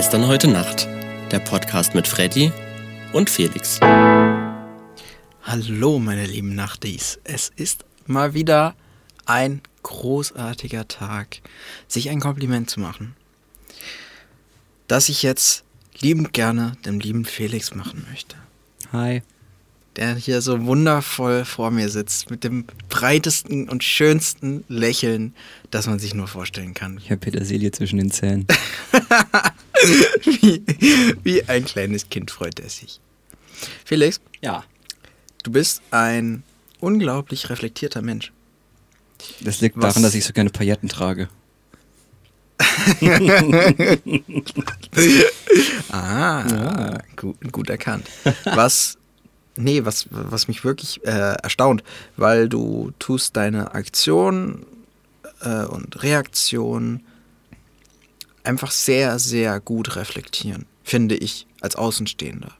Gestern, heute Nacht. Der Podcast mit Freddy und Felix. Hallo, meine lieben Nachtis. Es ist mal wieder ein großartiger Tag, sich ein Kompliment zu machen. Das ich jetzt liebend gerne dem lieben Felix machen möchte. Hi. Der hier so wundervoll vor mir sitzt, mit dem breitesten und schönsten Lächeln, das man sich nur vorstellen kann. Ich habe Petersilie zwischen den Zähnen. wie, wie ein kleines Kind freut er sich. Felix, Ja. du bist ein unglaublich reflektierter Mensch. Das liegt Was- daran, dass ich so gerne Pailletten trage. Ah, gut, gut erkannt. Was, nee, was, was mich wirklich äh, erstaunt, weil du tust deine Aktion äh, und Reaktion einfach sehr, sehr gut reflektieren, finde ich, als Außenstehender.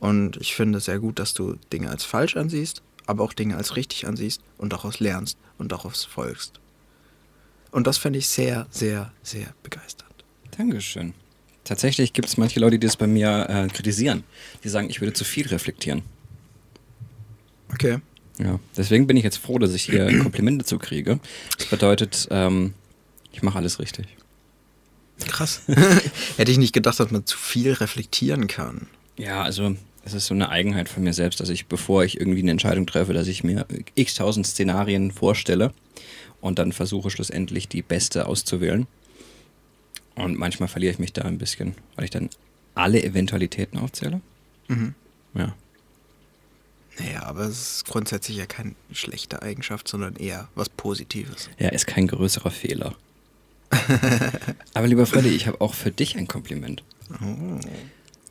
Und ich finde sehr gut, dass du Dinge als falsch ansiehst, aber auch Dinge als richtig ansiehst und daraus lernst und daraus folgst. Und das finde ich sehr, sehr, sehr begeisternd. Dankeschön. Tatsächlich gibt es manche Leute, die das bei mir äh, kritisieren. Die sagen, ich würde zu viel reflektieren. Okay. Ja. Deswegen bin ich jetzt froh, dass ich hier Komplimente zu kriege. Das bedeutet, ähm, ich mache alles richtig. Krass. Hätte ich nicht gedacht, dass man zu viel reflektieren kann. Ja, also es ist so eine Eigenheit von mir selbst, dass ich, bevor ich irgendwie eine Entscheidung treffe, dass ich mir x tausend Szenarien vorstelle und dann versuche schlussendlich die beste auszuwählen. Und manchmal verliere ich mich da ein bisschen, weil ich dann alle Eventualitäten aufzähle. Mhm. Ja. Naja, aber es ist grundsätzlich ja keine schlechte Eigenschaft, sondern eher was Positives. Ja, ist kein größerer Fehler. Aber lieber Freddy, ich habe auch für dich ein Kompliment. Oh.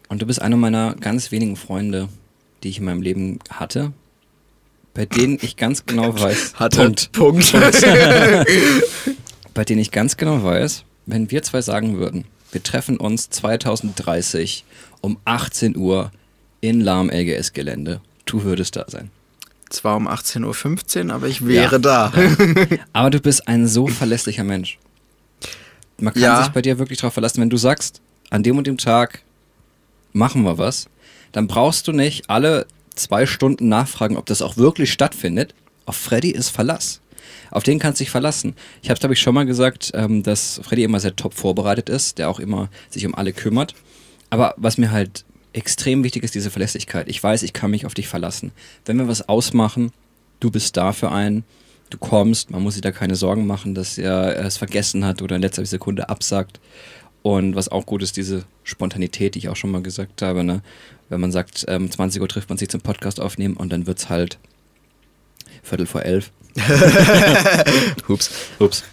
Und du bist einer meiner ganz wenigen Freunde, die ich in meinem Leben hatte, bei denen ich ganz genau weiß. Punkt. Punkt. Bei denen ich ganz genau weiß, wenn wir zwei sagen würden, wir treffen uns 2030 um 18 Uhr in Lahm LGS-Gelände, du würdest da sein. Zwar um 18.15 Uhr, aber ich wäre Ja. da. Aber du bist ein so verlässlicher Mensch. Man kann Ja. sich bei dir wirklich darauf verlassen, wenn du sagst, an dem und dem Tag machen wir was, dann brauchst du nicht alle zwei Stunden nachfragen, ob das auch wirklich stattfindet. Auf Freddy ist Verlass. Auf den kannst du dich verlassen. Ich habe es, glaube ich, schon mal gesagt, ähm, dass Freddy immer sehr top vorbereitet ist, der auch immer sich um alle kümmert. Aber was mir halt extrem wichtig ist, diese Verlässlichkeit. Ich weiß, ich kann mich auf dich verlassen. Wenn wir was ausmachen, du bist da für einen, du kommst, man muss sich da keine Sorgen machen, dass er es vergessen hat oder in letzter Sekunde absagt. Und was auch gut ist, diese Spontanität, die ich auch schon mal gesagt habe, ne? wenn man sagt, ähm, 20 Uhr trifft man sich zum Podcast aufnehmen und dann wird es halt Viertel vor elf. Ups. Ups.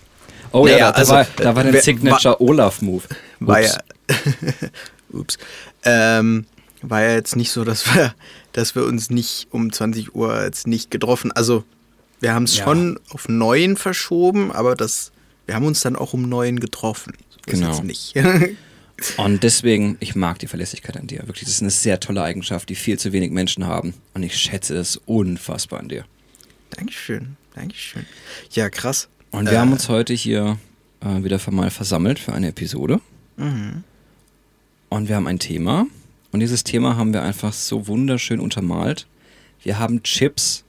Oh Naja, ja, da, also, war, da war äh, der wer- Signature Olaf-Move. War ja. Ups. Ähm, war ja jetzt nicht so, dass wir, dass wir uns nicht um 20 Uhr jetzt nicht getroffen. Also, wir haben es Ja. schon auf neun verschoben, aber das, wir haben uns dann auch um neun getroffen. So Genau. nicht. Und deswegen, ich mag die Verlässlichkeit an dir. Wirklich, das ist eine sehr tolle Eigenschaft, die viel zu wenig Menschen haben. Und ich schätze es unfassbar an dir. Dankeschön. Dankeschön. Ja, krass. Und wir Äh, haben uns heute hier äh, wieder mal versammelt für eine Episode. Mhm. Und wir haben ein Thema. Und dieses Thema haben wir einfach so wunderschön untermalt. Wir haben Chips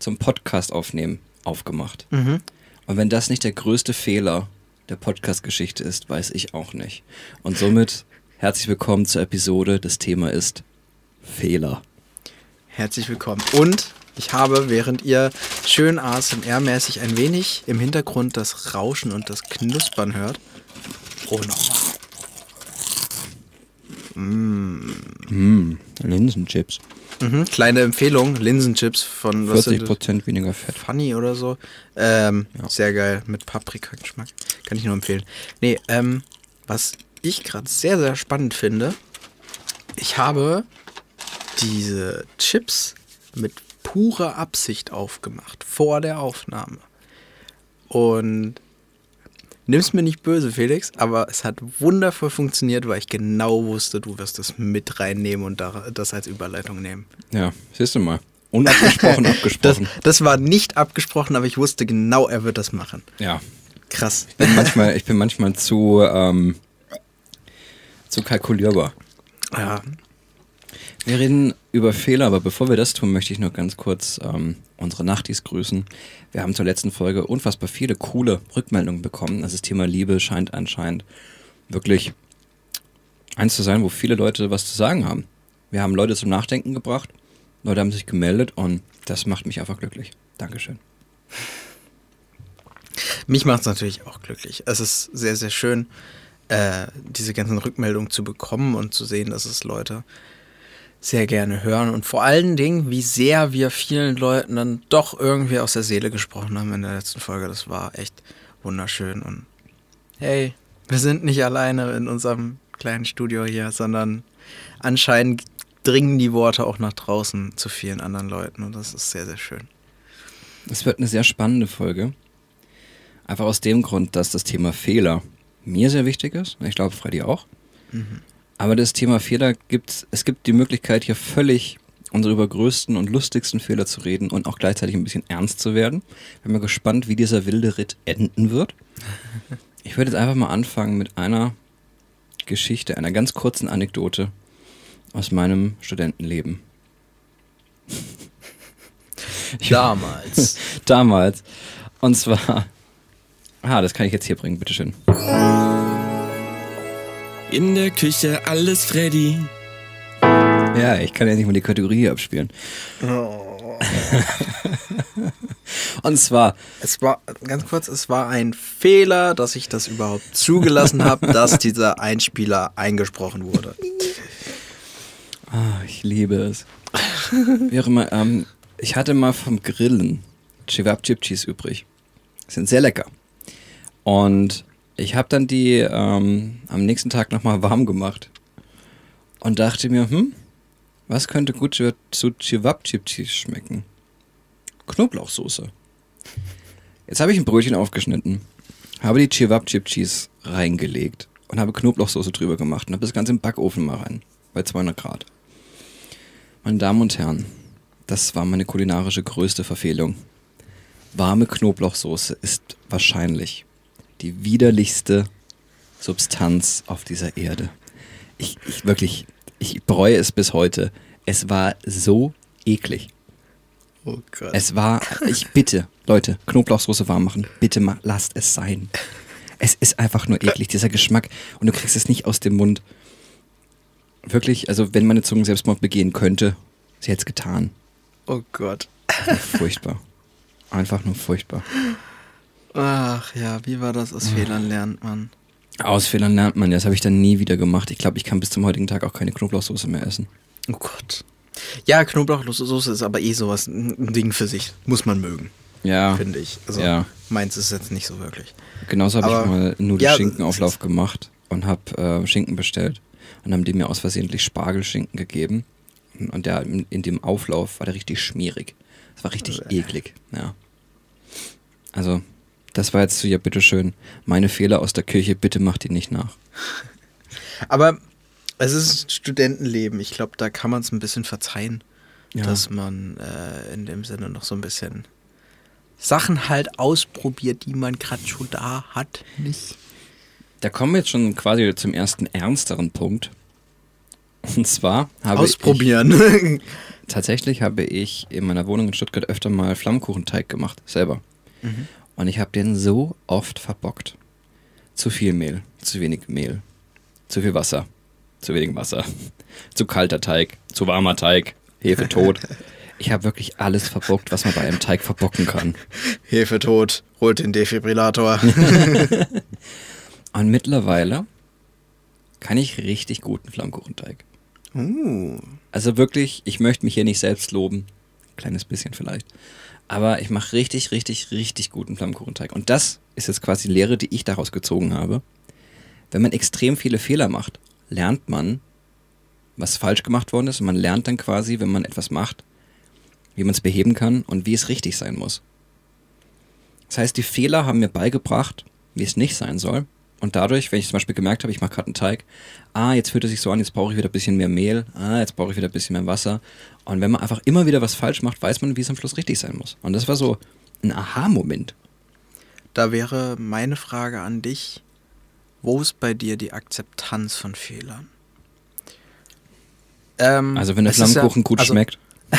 zum Podcast aufnehmen aufgemacht. Mhm. Und wenn das nicht der größte Fehler der Podcast-Geschichte ist, weiß ich auch nicht. Und somit herzlich willkommen zur Episode. Das Thema ist Fehler. Herzlich willkommen. Und ich habe, während ihr schön ASMR-mäßig ein wenig im Hintergrund das Rauschen und das Knuspern hört. Oh, nochmal. Mm, Linsenchips. Mhm, kleine Empfehlung, Linsenchips von was sind das? 40% weniger Fett. Funny oder so. Ähm, Ja. Sehr geil, mit Paprika-Geschmack. Kann ich nur empfehlen. Nee, ähm, was ich gerade sehr, sehr spannend finde, ich habe diese Chips mit purer Absicht aufgemacht, vor der Aufnahme. Und nimm's mir nicht böse, Felix, aber es hat wundervoll funktioniert, weil ich genau wusste, du wirst es mit reinnehmen und da- das als Überleitung nehmen. Ja, siehst du mal. Unabgesprochen, Das, abgesprochen. das war nicht abgesprochen, aber ich wusste genau, er wird das machen. Ja, Krass. bin manchmal, ich bin manchmal zu, ähm, zu kalkulierbar. Ja. Wir reden über Fehler, aber bevor wir das tun, möchte ich nur ganz kurz ähm, unsere Nachtis grüßen. Wir haben zur letzten Folge unfassbar viele coole Rückmeldungen bekommen. Also das Thema Liebe scheint anscheinend wirklich eins zu sein, wo viele Leute was zu sagen haben. Wir haben Leute zum Nachdenken gebracht, Leute haben sich gemeldet und das macht mich einfach glücklich. Dankeschön. Mich macht es natürlich auch glücklich. Es ist sehr, sehr schön, äh, diese ganzen Rückmeldungen zu bekommen und zu sehen, dass es Leute sehr gerne hören und vor allen Dingen, wie sehr wir vielen Leuten dann doch irgendwie aus der Seele gesprochen haben in der letzten Folge. Das war echt wunderschön und hey, wir sind nicht alleine in unserem kleinen Studio hier, sondern anscheinend dringen die Worte auch nach draußen zu vielen anderen Leuten und das ist sehr, sehr schön. Es wird eine sehr spannende Folge. Einfach aus dem Grund, dass das Thema Fehler mir sehr wichtig ist. Ich glaube, Freddy auch. Mhm. Aber das Thema Fehler gibt, es gibt die Möglichkeit, hier völlig unsere größten und lustigsten Fehler zu reden und auch gleichzeitig ein bisschen ernst zu werden. Ich bin mal gespannt, wie dieser wilde Ritt enden wird. Ich würde jetzt einfach mal anfangen mit einer Geschichte, einer ganz kurzen Anekdote aus meinem Studentenleben. Damals. Damals. Und zwar. Ah, das kann ich jetzt hier bringen, bitteschön. In der Küche alles Freddy. Ja, ich kann ja nicht mal die Kategorie hier abspielen. Und zwar, Es war, ganz kurz, es war ein Fehler, dass ich das überhaupt zugelassen habe, dass dieser Einspieler eingesprochen wurde. ah, ich liebe es. Wie auch immer, ähm, ich hatte mal vom Grillen Chivap-Chipchis übrig. Sind sehr lecker. Und ich habe dann die ähm, am nächsten Tag nochmal warm gemacht und dachte mir, hm, was könnte gut zu Chivap-Chipchis schmecken? Knoblauchsoße. Jetzt habe ich ein Brötchen aufgeschnitten, habe die Chivap-Chipchis reingelegt und habe Knoblauchsoße drüber gemacht und habe das Ganze im Backofen mal rein, bei 200 Grad. Meine Damen und Herren, das war meine kulinarische größte Verfehlung. Warme Knoblauchsoße ist wahrscheinlich die widerlichste Substanz auf dieser Erde. Ich, ich wirklich, ich bereue es bis heute. Es war so eklig. Oh Gott. Es war, ich bitte, Leute, Knoblauchsoße warm machen. Bitte mal, lasst es sein. Es ist einfach nur eklig, dieser Geschmack. Und du kriegst es nicht aus dem Mund. Wirklich, also wenn meine Zunge Selbstmord begehen könnte, sie hätte es getan. oh Gott. Furchtbar. Einfach nur furchtbar. Ach ja, wie war das? Aus Fehlern lernt man. Aus Fehlern lernt man, ja, das habe ich dann nie wieder gemacht. Ich glaube, ich kann bis zum heutigen Tag auch keine Knoblauchsoße mehr essen. Oh Gott. Ja, Knoblauchsoße ist aber eh sowas, ein Ding für sich. Muss man mögen, Ja, finde ich. Also Ja. meins ist jetzt nicht so wirklich. genauso habe ich mal Ja, Nudelschinkenauflauf gemacht und habe äh, Schinken bestellt. Und haben die mir aus versehentlich Spargelschinken gegeben. Und, der in, dem Auflauf war der richtig schmierig. Das war richtig eklig, ja. Also, das war jetzt so, ja, bitteschön, meine Fehler aus der Kirche, bitte macht die nicht nach. Aber es ist Studentenleben. Ich glaube, da kann man es ein bisschen verzeihen, Ja. dass man äh, in dem Sinne noch so ein bisschen Sachen halt ausprobiert, die man gerade schon da hat. Nicht? Da kommen wir jetzt schon quasi zum ersten ernsteren Punkt. Und zwar habe Ausprobieren. ich, tatsächlich habe ich in meiner Wohnung in Stuttgart öfter mal Flammkuchenteig gemacht, selber. Und ich habe den so oft verbockt. Zu viel Mehl, zu wenig Mehl, zu viel Wasser, zu wenig Wasser, zu kalter Teig, zu warmer Teig, Hefe tot. Ich habe wirklich alles verbockt, was man bei einem Teig verbocken kann. Hefe tot, holt den Defibrillator. Und mittlerweile kann ich richtig guten Flammkuchenteig. uh, Also wirklich, ich möchte mich hier nicht selbst loben. Kleines bisschen vielleicht. Aber ich mache richtig, richtig, richtig guten Flammkuchenteig. Und das ist jetzt quasi die Lehre, die ich daraus gezogen habe. Wenn man extrem viele Fehler macht, lernt man, was falsch gemacht worden ist. Und man lernt dann quasi, wenn man etwas macht, wie man es beheben kann und wie es richtig sein muss. Das heißt, die Fehler haben mir beigebracht, wie es nicht sein soll. Und dadurch, wenn ich zum Beispiel gemerkt habe, ich mache gerade einen Teig, ah, jetzt fühlt es sich so an, jetzt brauche ich wieder ein bisschen mehr Mehl, ah, jetzt brauche ich wieder ein bisschen mehr Wasser. Und wenn man einfach immer wieder was falsch macht, weiß man, wie es am Schluss richtig sein muss. Und das war so ein Aha-Moment. da wäre meine Frage an dich. wo ist bei dir die Akzeptanz von Fehlern? Ähm, Also wenn der Flammkuchen ja, gut also, schmeckt.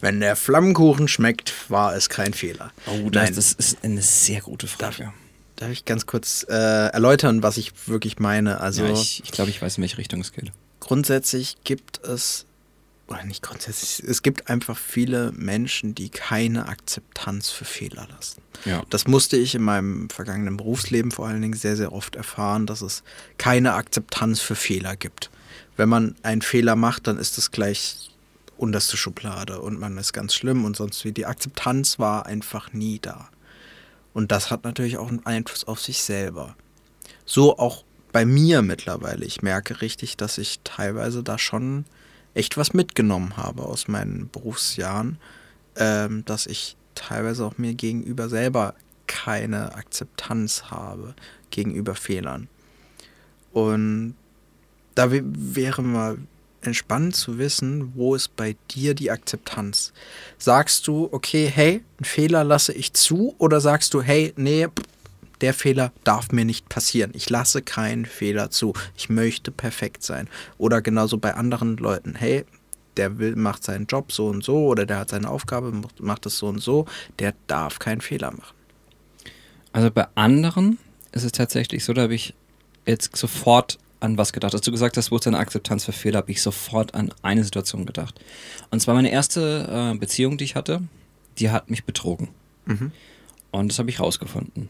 Wenn der Flammkuchen schmeckt, war es kein Fehler. Oh, Nein. das ist eine sehr gute Frage. Darf ich ganz kurz äh, erläutern, was ich wirklich meine? Also ja, ich ich glaube, ich weiß, in welche Richtung es geht. Grundsätzlich gibt es, oder nicht grundsätzlich, es gibt einfach viele Menschen, die keine Akzeptanz für Fehler lassen. Ja. Das musste ich in meinem vergangenen Berufsleben vor allen Dingen sehr, sehr oft erfahren, dass es keine Akzeptanz für Fehler gibt. Wenn man einen Fehler macht, dann ist es gleich unterste Schublade und man ist ganz schlimm und sonst wie. Die Akzeptanz war einfach nie da. Und das hat natürlich auch einen Einfluss auf sich selber. So auch bei mir mittlerweile. Ich merke richtig, dass ich teilweise da schon echt was mitgenommen habe aus meinen Berufsjahren, ähm, dass ich teilweise auch mir gegenüber selber keine Akzeptanz habe gegenüber Fehlern. Und da wä- wäre mal entspannt zu wissen, wo ist bei dir die Akzeptanz? Sagst du, okay, hey, einen Fehler lasse ich zu oder sagst du, hey, nee, der Fehler darf mir nicht passieren. Ich lasse keinen Fehler zu. Ich möchte perfekt sein. Oder genauso bei anderen Leuten, hey, der will, macht seinen Job so und so oder der hat seine Aufgabe, macht- es so und so, der darf keinen Fehler machen. Also bei anderen ist es tatsächlich so, da habe ich jetzt sofort an was gedacht. Als du gesagt hast, wo ist deine Akzeptanz für Fehler, habe ich sofort an eine Situation gedacht. Und zwar meine erste äh, Beziehung, die ich hatte, die hat mich betrogen. Mhm. Und das habe ich rausgefunden.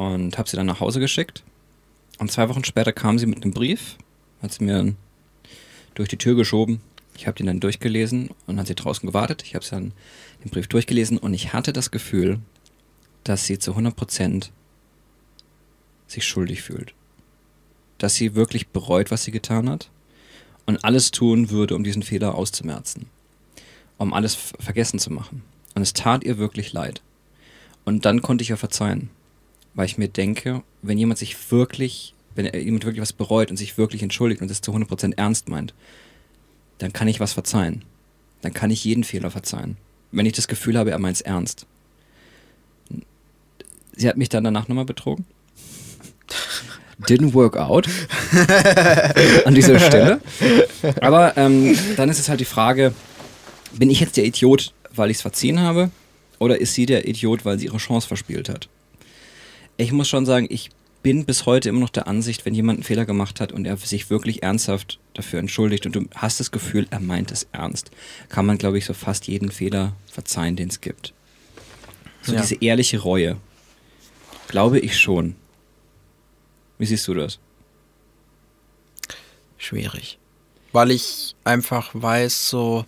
Und habe sie dann nach Hause geschickt. Und zwei Wochen später kam sie mit einem Brief, hat sie mir durch die Tür geschoben. Ich habe den dann durchgelesen und hat sie draußen gewartet. Ich habe dann den Brief durchgelesen und ich hatte das Gefühl, dass sie zu 100% sich schuldig fühlt. Dass sie wirklich bereut, was sie getan hat und alles tun würde, um diesen Fehler auszumerzen. Um alles vergessen zu machen. Und es tat ihr wirklich leid. Und dann konnte ich ihr verzeihen. Weil ich mir denke, wenn jemand sich wirklich, wenn jemand wirklich was bereut und sich wirklich entschuldigt und es zu 100% ernst meint, dann kann ich was verzeihen. Dann kann ich jeden Fehler verzeihen. Wenn ich das Gefühl habe, er meint es ernst. Sie hat mich dann danach nochmal betrogen. Didn't work out. An dieser Stelle. Aber ähm, dann ist es halt die Frage, bin ich jetzt der Idiot, weil ich es verziehen habe? Oder ist sie der Idiot, weil sie ihre Chance verspielt hat? Ich muss schon sagen, ich bin bis heute immer noch der Ansicht, wenn jemand einen Fehler gemacht hat und er sich wirklich ernsthaft dafür entschuldigt und du hast das Gefühl, er meint es ernst, kann man, glaube ich, so fast jeden Fehler verzeihen, den es gibt. So Ja. diese ehrliche Reue. Glaube ich schon. Wie siehst du das? schwierig. Weil ich einfach weiß, so,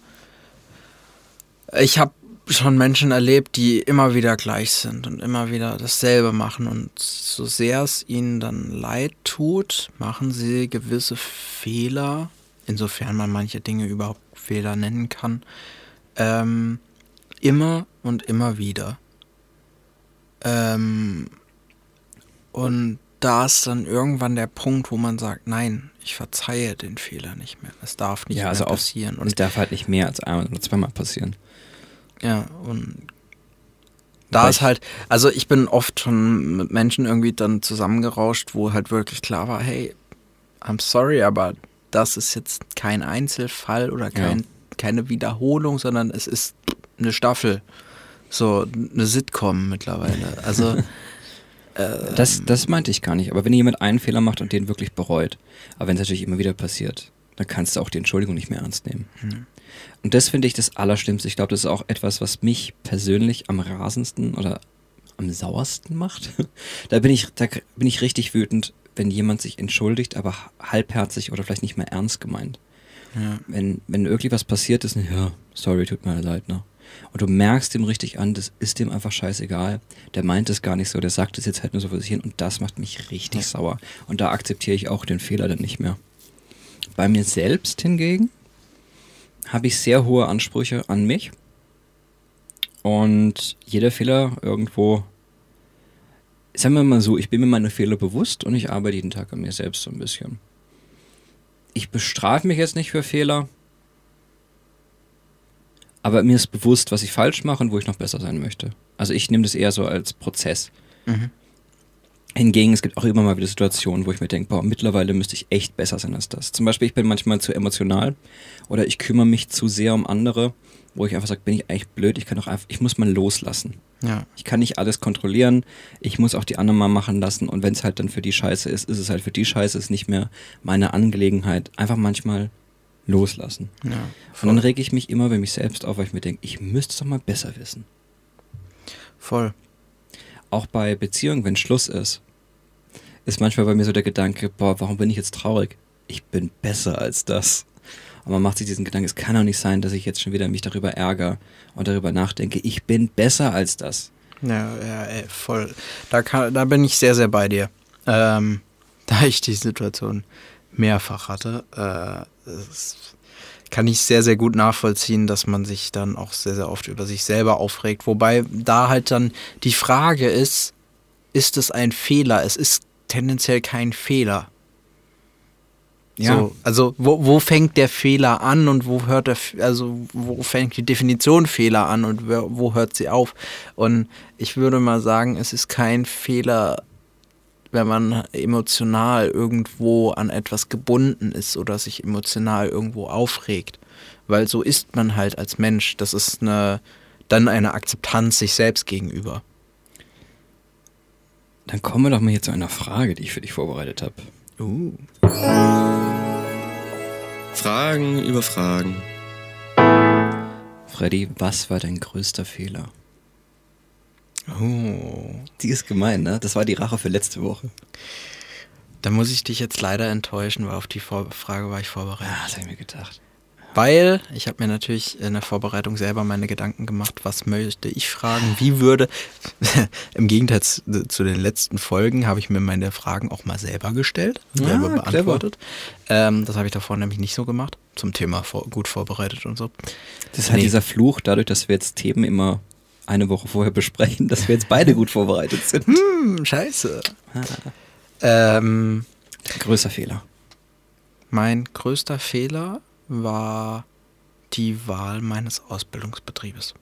ich habe schon Menschen erlebt, die immer wieder gleich sind und immer wieder dasselbe machen. Und so sehr es ihnen dann leid tut, machen sie gewisse Fehler, insofern man manche Dinge überhaupt Fehler nennen kann, ähm, immer und immer wieder. Ähm, und da ist dann irgendwann der Punkt, wo man sagt, nein, ich verzeihe den Fehler nicht mehr. Es darf nicht Ja, mehr also auch- passieren. Und es darf halt nicht mehr als einmal oder zweimal passieren. Ja, und da ist halt, also ich bin oft schon mit Menschen irgendwie dann zusammengerauscht, wo halt wirklich klar war, hey, I'm sorry, aber das ist jetzt kein Einzelfall oder kein, keine Wiederholung, sondern es ist eine Staffel. So, eine Sitcom mittlerweile. Also, äh, Das, das meinte ich gar nicht. Aber wenn jemand einen Fehler macht und den wirklich bereut, aber wenn es natürlich immer wieder passiert, dann kannst du auch die Entschuldigung nicht mehr ernst nehmen. Und das finde ich das Allerschlimmste. Ich glaube, das ist auch etwas, was mich persönlich am rasendsten oder am sauersten macht. da bin ich, da bin ich richtig wütend, wenn jemand sich entschuldigt, aber halbherzig oder vielleicht nicht mehr ernst gemeint. ja. Wenn, wenn irgendwie was passiert ist, ja, sorry, tut mir leid, ne? Und du merkst dem richtig an, das ist dem einfach scheißegal. Der meint es gar nicht so, der sagt es jetzt halt nur so vor sich hin und das macht mich richtig Ja. sauer. Und da akzeptiere ich auch den Fehler dann nicht mehr. Bei mir selbst hingegen habe ich sehr hohe Ansprüche an mich. Und jeder Fehler irgendwo, sagen wir mal so, ich bin mir meine Fehler bewusst und ich arbeite jeden Tag an mir selbst so ein bisschen. Ich bestrafe mich jetzt nicht für Fehler, aber mir ist bewusst, was ich falsch mache und wo ich noch besser sein möchte. Also ich nehme das eher so als Prozess. Mhm. Hingegen, es gibt auch immer mal wieder Situationen, wo ich mir denke, boah, mittlerweile müsste ich echt besser sein als das. Zum Beispiel, ich bin manchmal zu emotional oder ich kümmere mich zu sehr um andere, wo ich einfach sage, bin ich eigentlich blöd, ich kann doch einfach, ich muss mal loslassen. Ja. Ich kann nicht alles kontrollieren, ich muss auch die anderen mal machen lassen und wenn es halt dann für die Scheiße ist, ist es halt für die Scheiße, ist nicht mehr meine Angelegenheit. Einfach manchmal loslassen. ja Und dann rege ich mich immer über mich selbst auf, weil ich mir denke, ich müsste es doch mal besser wissen. voll. Auch bei Beziehungen, wenn Schluss ist, ist manchmal bei mir so der Gedanke, boah, warum bin ich jetzt traurig? Ich bin besser als das. Und man macht sich diesen Gedanken, es kann doch nicht sein, dass ich jetzt schon wieder mich darüber ärgere und darüber nachdenke, ich bin besser als das. Ja, ja, ey, voll. Da, kann, da bin ich sehr, sehr bei dir. Ähm, da ich die Situation mehrfach hatte, äh, das kann ich sehr, sehr gut nachvollziehen, dass man sich dann auch sehr, sehr oft über sich selber aufregt. Wobei da halt dann die Frage ist, ist es ein Fehler? Es ist tendenziell kein Fehler. Ja. So, also wo, wo fängt der Fehler an und wo hört der, also wo fängt die Definition Fehler an und wer- wo hört sie auf? Und ich würde mal sagen, es ist kein Fehler, wenn man emotional irgendwo an etwas gebunden ist oder sich emotional irgendwo aufregt. Weil so ist man halt als Mensch. Das ist eine, dann eine Akzeptanz sich selbst gegenüber. Dann kommen wir doch mal hier zu einer Frage, die ich für dich vorbereitet habe. Uh. Fragen über Fragen. Freddy, was war dein größter Fehler? Oh. Die ist gemein, ne? Das war die Rache für letzte Woche. Da muss ich dich jetzt leider enttäuschen, weil auf die Vor Frage war ich vorbereitet. Ja, das habe ich mir gedacht. Weil ich habe mir natürlich in der Vorbereitung selber meine Gedanken gemacht, was möchte ich fragen, wie würde, im Gegensatz zu- den letzten Folgen habe ich mir meine Fragen auch mal selber gestellt, Ah, selber beantwortet. Ähm, das habe ich davor nämlich nicht so gemacht, zum Thema vor, gut vorbereitet und so. Das ist halt Nee. dieser Fluch, dadurch, dass wir jetzt Themen immer eine Woche vorher besprechen, dass wir jetzt beide gut vorbereitet sind. Hm, scheiße. Ähm, Größer Fehler. mein größter Fehler war die Wahl meines Ausbildungsbetriebes.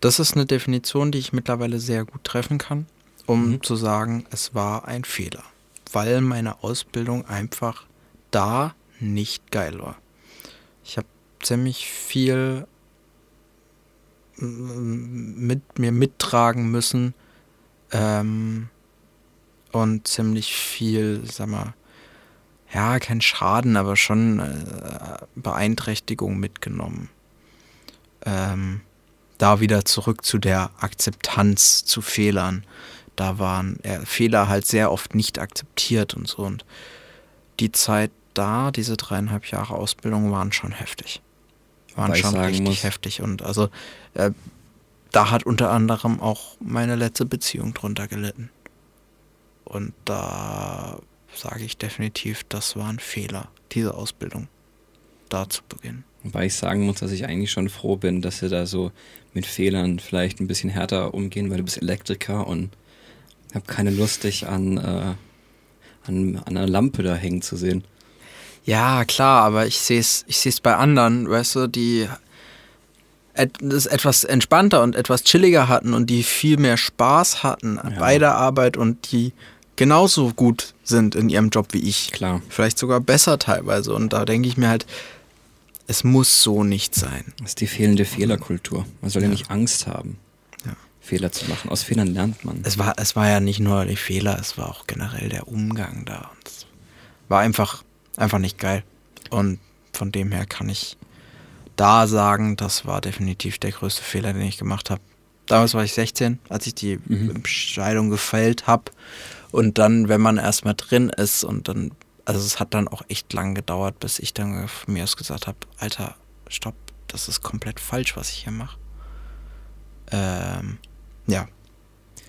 Das ist eine Definition, die ich mittlerweile sehr gut treffen kann, um Mhm. zu sagen, es war ein Fehler, weil meine Ausbildung einfach da nicht geil war. Ich habe ziemlich viel mit mir mittragen müssen ähm, und ziemlich viel, sag mal, ja, kein Schaden, aber schon äh, Beeinträchtigung mitgenommen. Ähm, da wieder zurück zu der Akzeptanz zu Fehlern. Da waren Fehler halt sehr oft nicht akzeptiert und so. Und die Zeit da, diese dreieinhalb Jahre Ausbildung, waren schon heftig. Waren schon richtig muss- heftig. Und also äh, da hat unter anderem auch meine letzte Beziehung drunter gelitten. Und da sage ich definitiv, das war ein Fehler, diese Ausbildung da zu beginnen. Wobei ich sagen muss, dass ich eigentlich schon froh bin, dass wir da so mit Fehlern vielleicht ein bisschen härter umgehen, weil du bist Elektriker und habe keine Lust, dich an, äh, an, an einer Lampe da hängen zu sehen. Ja, klar, aber ich sehe es ich seh's bei anderen, weißt du, die das etwas entspannter und etwas chilliger hatten und die viel mehr Spaß hatten Ja. bei der Arbeit und die genauso gut sind in ihrem Job wie ich. Klar. Vielleicht sogar besser teilweise. Und da denke ich mir halt, es muss so nicht sein. Das ist die fehlende Fehlerkultur. Man soll ja, Ja. nicht Angst haben, Ja. Fehler zu machen. Aus Fehlern lernt man. Es war, es war ja nicht nur die Fehler, es war auch generell der Umgang da. Und es war einfach, einfach nicht geil. Und von dem her kann ich da sagen, das war definitiv der größte Fehler, den ich gemacht habe. Damals war ich 16, als ich die Mhm. Entscheidung gefällt habe. Und dann, wenn man erstmal drin ist und dann, also es hat dann auch echt lang gedauert, bis ich dann von mir aus gesagt habe, Alter, stopp, das ist komplett falsch, was ich hier mache. Ähm, ja.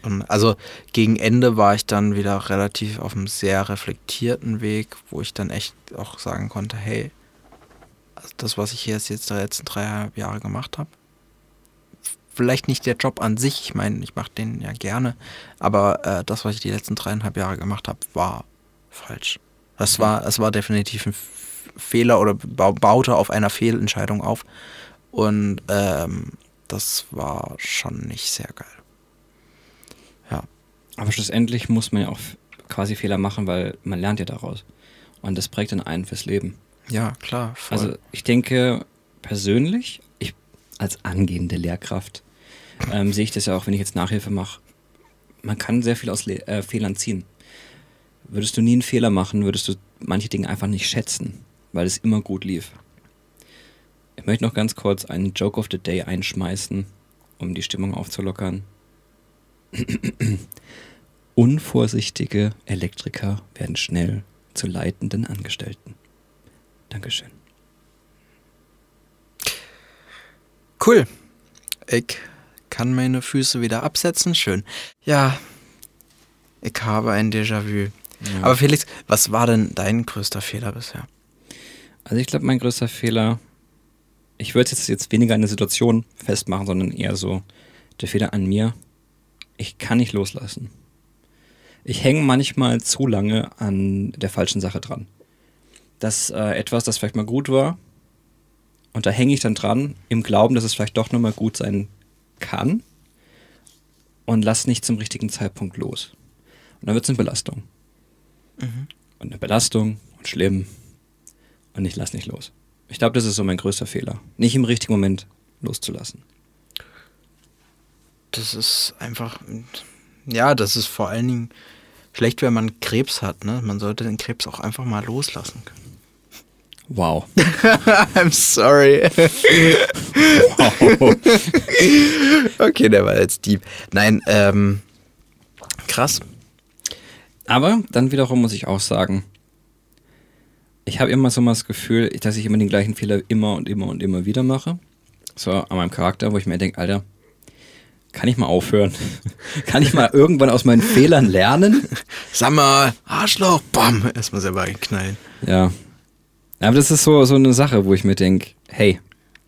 Und also gegen Ende war ich dann wieder relativ auf einem sehr reflektierten Weg, wo ich dann echt auch sagen konnte, hey, also das, was ich hier jetzt, die letzten dreieinhalb Jahre gemacht habe, vielleicht nicht der Job an sich, ich meine, ich mache den ja gerne, aber äh, das, was ich die letzten dreieinhalb Jahre gemacht habe, war falsch. Das war, es war definitiv ein Fehler oder bau- baute auf einer Fehlentscheidung auf. Und ähm, das war schon nicht sehr geil. Aber schlussendlich muss man ja auch quasi Fehler machen, weil man lernt ja daraus. Und das prägt dann einen fürs Leben. Ja, klar. Voll. Also ich denke persönlich, ich als angehende Lehrkraft ähm, sehe ich das ja auch, wenn ich jetzt Nachhilfe mache. Man kann sehr viel aus Le äh, Fehlern ziehen. Würdest du nie einen Fehler machen, würdest du manche Dinge einfach nicht schätzen, weil es immer gut lief. Ich möchte noch ganz kurz einen Joke of the Day einschmeißen, um die Stimmung aufzulockern. Unvorsichtige Elektriker werden schnell zu leitenden Angestellten. Dankeschön. Cool. Ich kann meine Füße wieder absetzen. Schön. Ja, ich habe ein Déjà-vu. Ja. Aber Felix, was war denn dein größter Fehler bisher? Also ich glaube, mein größter Fehler, ich würde es jetzt, jetzt weniger an der Situation festmachen, sondern eher so der Fehler an mir. Ich kann nicht loslassen. Ich hänge manchmal zu lange an der falschen Sache dran. Das äh, etwas, das vielleicht mal gut war, und da hänge ich dann dran, im Glauben, dass es vielleicht doch nochmal gut sein kann und lass nicht zum richtigen Zeitpunkt los. Und dann wird es eine Belastung. Und eine Belastung und schlimm und ich lass nicht los. Ich glaube, das ist so mein größter Fehler. Nicht im richtigen Moment loszulassen. Das ist einfach. Ja, das ist vor allen Dingen schlecht, wenn man Krebs hat. Ne? Man sollte den Krebs auch einfach mal loslassen können. Wow. I'm sorry. okay, der war jetzt deep. Nein, ähm. Krass. Aber dann wiederum muss ich auch sagen, ich habe immer so mal das Gefühl, dass ich immer den gleichen Fehler immer und immer und immer wieder mache. So an meinem Charakter, wo ich mir denke, Alter, kann ich mal aufhören? kann ich mal irgendwann aus meinen Fehlern lernen? Sag mal, Arschloch, bam, erstmal selber einknallen. Ja. Aber das ist so, so eine Sache, wo ich mir denke, hey,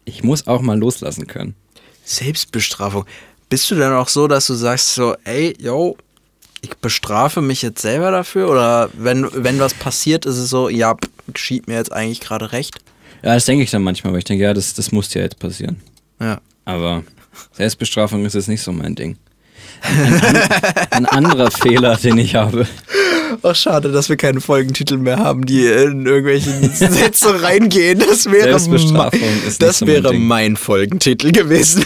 ich muss auch mal loslassen können. Selbstbestrafung. Bist du dann auch so, dass du sagst so, ey, yo, ich bestrafe mich jetzt selber dafür? Oder wenn, wenn was passiert, ist es so, ja, geschieht mir jetzt eigentlich gerade recht? Ja, das denke ich dann manchmal, weil ich denke, ja, das, das muss ja jetzt passieren. Ja. Aber Selbstbestrafung ist jetzt nicht so mein Ding. Ein, ein, ein anderer Fehler, den ich habe. Ach, schade, dass wir keine Folgentitel mehr haben, die in irgendwelche Sätze reingehen. Das wäre, Selbstbestrafung mein- das so mein wäre Ding. mein Folgentitel gewesen.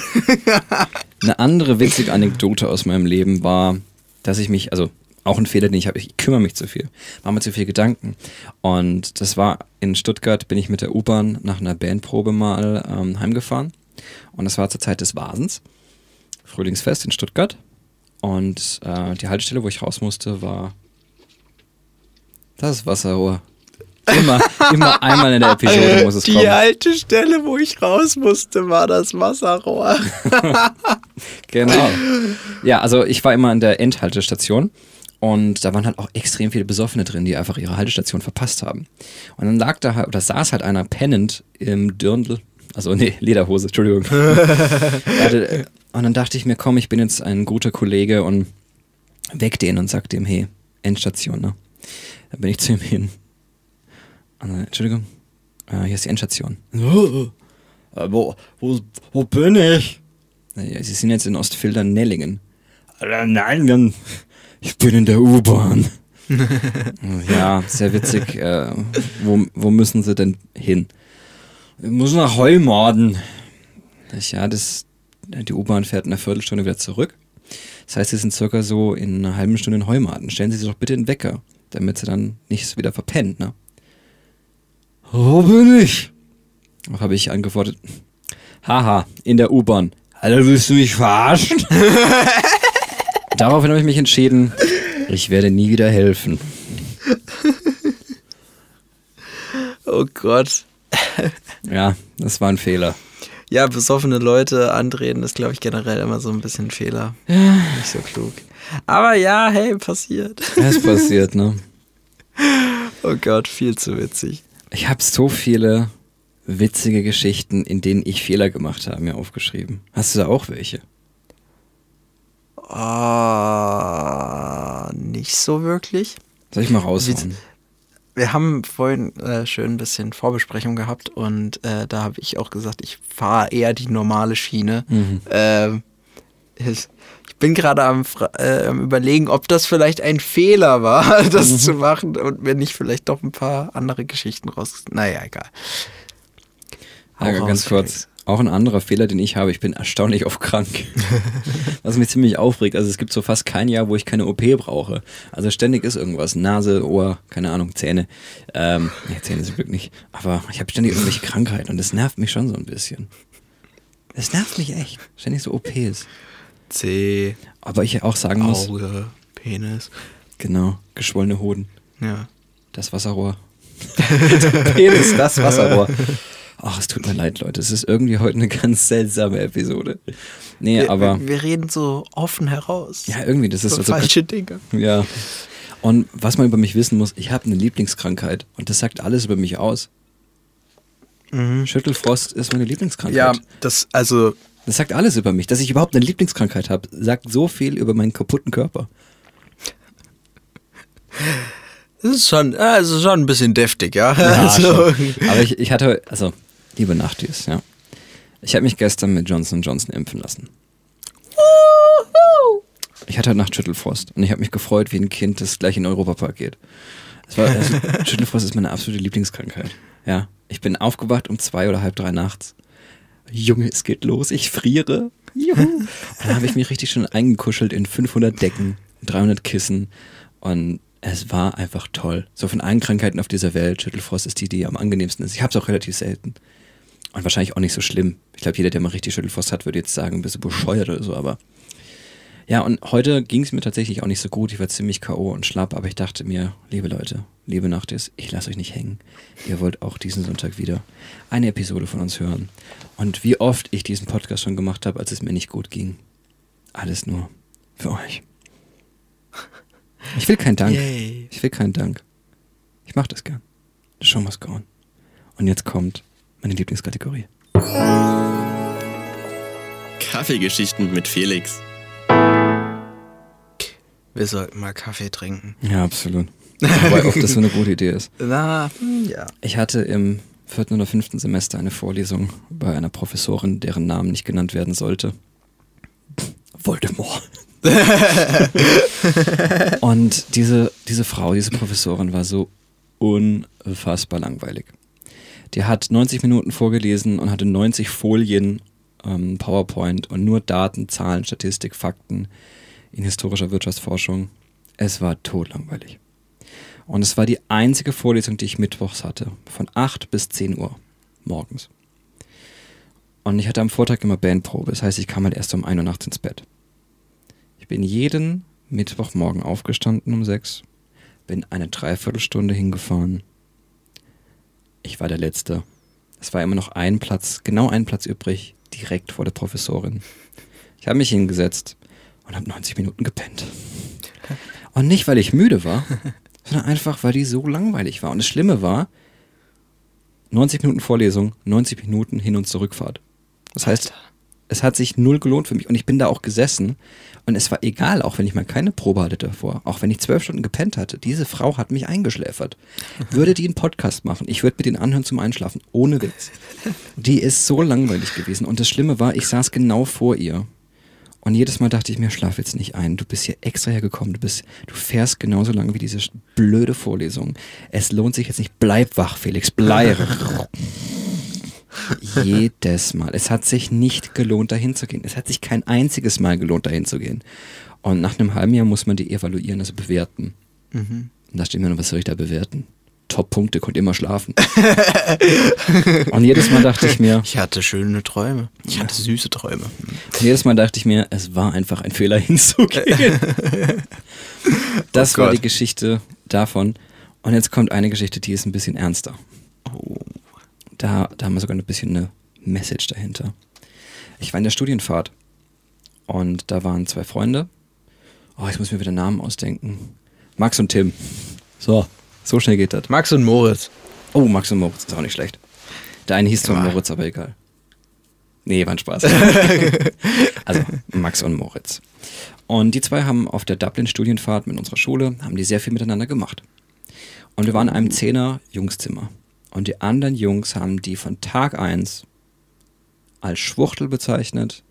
Eine andere witzige Anekdote aus meinem Leben war, dass ich mich, also auch ein Fehler, den ich habe, ich kümmere mich zu viel, mache mir zu viel Gedanken. Und das war in Stuttgart, bin ich mit der U-Bahn nach einer Bandprobe mal ähm, heimgefahren. Und das war zur Zeit des Vasens, Frühlingsfest in Stuttgart. Und äh, die Haltestelle, wo ich raus musste, war das Wasserrohr. Immer, immer einmal in der Episode muss es die kommen. alte Stelle, wo ich raus musste, war das Wasserrohr. Genau. Ja, also ich war immer an der Endhaltestation und da waren halt auch extrem viele Besoffene drin, die einfach ihre Haltestation verpasst haben. Und dann lag da halt, oder saß halt einer pennend im Dirndl, also nee, Lederhose, Entschuldigung. Hatte- und dann dachte ich mir, komm, ich bin jetzt ein guter Kollege und weck den und sag dem, hey, Endstation, ne? Dann bin ich zu ihm hin. Dann, Entschuldigung, äh, hier ist die Endstation. Äh, wo, wo, wo bin ich? Ja, Sie sind jetzt in Ostfildern-Nellingen. Äh, Nein, haben- ich bin in der U-Bahn. ja, sehr witzig. Äh, wo, wo müssen Sie denn hin? Ich muss nach Heumorden. Ja, das, die U-Bahn fährt in einer Viertelstunde wieder zurück. Das heißt, Sie sind circa so in einer halben Stunde in Heumaden. Stellen Sie sich doch bitte einen Wecker, damit Sie dann nicht wieder verpennt, ne? Wo bin ich? Habe ich antwortet. Haha, in der U-Bahn. Alter, willst du mich verarschen? Daraufhin habe ich mich entschieden, ich werde nie wieder helfen. Oh Gott. Ja, das war ein Fehler. Ja, besoffene Leute anreden ist, glaube ich, generell immer so ein bisschen ein Fehler. Nicht so klug. Aber ja, hey, passiert. Es passiert, ne? Oh Gott, viel zu witzig. Ich habe so viele witzige Geschichten, in denen ich Fehler gemacht habe, mir aufgeschrieben. Hast du da auch welche? Ah, nicht so wirklich. Soll ich mal raushauen? Wir haben vorhin äh, schön ein bisschen Vorbesprechung gehabt und äh, da habe ich auch gesagt, ich fahre eher die normale Schiene. Mhm. Ähm, Ich bin gerade am, äh, am überlegen, ob das vielleicht ein Fehler war, das Mhm. zu machen und wenn nicht vielleicht doch ein paar andere Geschichten raus. Naja, egal. Ja, ganz kurz. Auch ein anderer Fehler, den ich habe. Ich bin erstaunlich oft krank. Was mich ziemlich aufregt. Also es gibt so fast kein Jahr, wo ich keine OP brauche. Also ständig ist irgendwas. Nase, Ohr, keine Ahnung, Zähne. Ähm, nee, Zähne zum Glück nicht. Aber ich habe ständig irgendwelche Krankheiten und das nervt mich schon so ein bisschen. Das nervt mich echt. Ständig so OPs. C, Aber ich auch sagen muss, Auge, Penis. genau, geschwollene Hoden. Ja. Das Wasserrohr. Penis, das Wasserrohr. Ach, es tut mir leid, Leute. Es ist irgendwie heute eine ganz seltsame Episode. Nee, Wir, aber wir, reden so offen heraus. ja, irgendwie, das ist so also falsche Dinge. ja. Und was man über mich wissen muss, ich habe eine Lieblingskrankheit und das sagt alles über mich aus. Schüttelfrost ist meine Lieblingskrankheit. Ja, das, also, Das sagt alles über mich. Dass ich überhaupt eine Lieblingskrankheit habe, sagt so viel über meinen kaputten Körper. das ist schon, ist schon ein bisschen deftig, ja. Ja, also. Aber ich, ich hatte, also, liebe Nachtis, ja. Ich habe mich gestern mit Johnson Johnson impfen lassen. Ich hatte heute Nacht Schüttelfrost und ich habe mich gefreut wie ein Kind, das gleich in den Europapark geht. War, also, Schüttelfrost ist meine absolute Lieblingskrankheit. Ja. Ich bin aufgewacht um zwei oder halb drei nachts. Junge, es geht los, ich friere. Juhu. Und dann habe ich mich richtig schon eingekuschelt in 500 Decken, 300 Kissen und es war einfach toll. So von allen Krankheiten auf dieser Welt, Schüttelfrost ist die, die am angenehmsten ist. Ich habe es auch relativ selten. Und wahrscheinlich auch nicht so schlimm. Ich glaube, jeder, der mal richtig Schüttelfrost hat, würde jetzt sagen, ein bisschen bescheuert oder so, aber. Ja, und heute ging es mir tatsächlich auch nicht so gut. Ich war ziemlich K.O. und schlapp, aber ich dachte mir, liebe Leute, liebe Nachtis, ich lasse euch nicht hängen. Ihr wollt auch diesen Sonntag wieder eine Episode von uns hören. Und wie oft ich diesen Podcast schon gemacht habe, als es mir nicht gut ging. Alles nur für euch. Ich will keinen Dank. Yay. Ich will keinen Dank. Ich mach das gern. The show must go on. Und jetzt kommt meine Lieblingskategorie. Kaffeegeschichten mit Felix. wir sollten mal Kaffee trinken. Ja, absolut. Wobei oft das so eine gute Idee ist. Na, hm, ja. Ich hatte im vierten oder fünften Semester eine Vorlesung bei einer Professorin, deren Namen nicht genannt werden sollte. Voldemort. Und diese, diese Frau, diese Professorin war so unfassbar langweilig. Die hat 90 Minuten vorgelesen und hatte 90 Folien ähm, PowerPoint und nur Daten, Zahlen, Statistik, Fakten in historischer Wirtschaftsforschung. Es war totlangweilig. Und es war die einzige Vorlesung, die ich mittwochs hatte. Von 8 bis 10 Uhr morgens. Und ich hatte am Vortag immer Bandprobe. Das heißt, ich kam halt erst um 1 Uhr nachts ins Bett. Ich bin jeden Mittwochmorgen aufgestanden um 6. Bin eine Dreiviertelstunde hingefahren. Ich war der Letzte. Es war immer noch ein Platz, genau ein Platz übrig, direkt vor der Professorin. Ich habe mich hingesetzt und habe 90 Minuten gepennt. Und nicht, weil ich müde war, sondern einfach, weil die so langweilig war. Und das Schlimme war, 90 Minuten Vorlesung, 90 Minuten Hin- und Zurückfahrt. Das heißt, es hat sich null gelohnt für mich. Und ich bin da auch gesessen. Und es war egal, auch wenn ich mal keine Probe hatte davor. Auch wenn ich zwölf Stunden gepennt hatte. Diese Frau hat mich eingeschläfert. Würde die einen Podcast machen. Ich würde mir den anhören zum Einschlafen. Ohne Witz. Die ist so langweilig gewesen. Und das Schlimme war, ich saß genau vor ihr. Und jedes Mal dachte ich mir, schlaf jetzt nicht ein. Du bist hier extra hergekommen. Du bist, du fährst genauso lange wie diese blöde Vorlesung. Es lohnt sich jetzt nicht. Bleib wach, Felix. Bleib. Jedes Mal. Es hat sich nicht gelohnt, dahin zu gehen. Es hat sich kein einziges Mal gelohnt, dahin zu gehen. Und nach einem halben Jahr muss man die evaluieren, also bewerten. Und da steht mir noch, was soll ich da bewerten? Top-Punkte, konnte immer schlafen. Und jedes Mal dachte ich mir, Ich hatte schöne Träume. Ich hatte süße Träume. jedes Mal dachte ich mir, es war einfach ein Fehler hinzugehen. Das Oh war die Geschichte davon. Und jetzt kommt eine Geschichte, die ist ein bisschen ernster. Da, da haben wir sogar ein bisschen eine Message dahinter. Ich war in der Studienfahrt und da waren zwei Freunde. Oh, ich muss mir wieder Namen ausdenken. Max und Tim. So, so schnell geht das. Max und Moritz. Oh, Max und Moritz ist auch nicht schlecht. Der eine hieß zwar Ja. Moritz, aber egal. Nee, war ein Spaß. also, Max und Moritz. Und die zwei haben auf der Dublin-Studienfahrt mit unserer Schule, haben die sehr viel miteinander gemacht. Und wir waren in einem Zehner-Jungszimmer. Und die anderen Jungs haben die von Tag 1 als Schwuchtel bezeichnet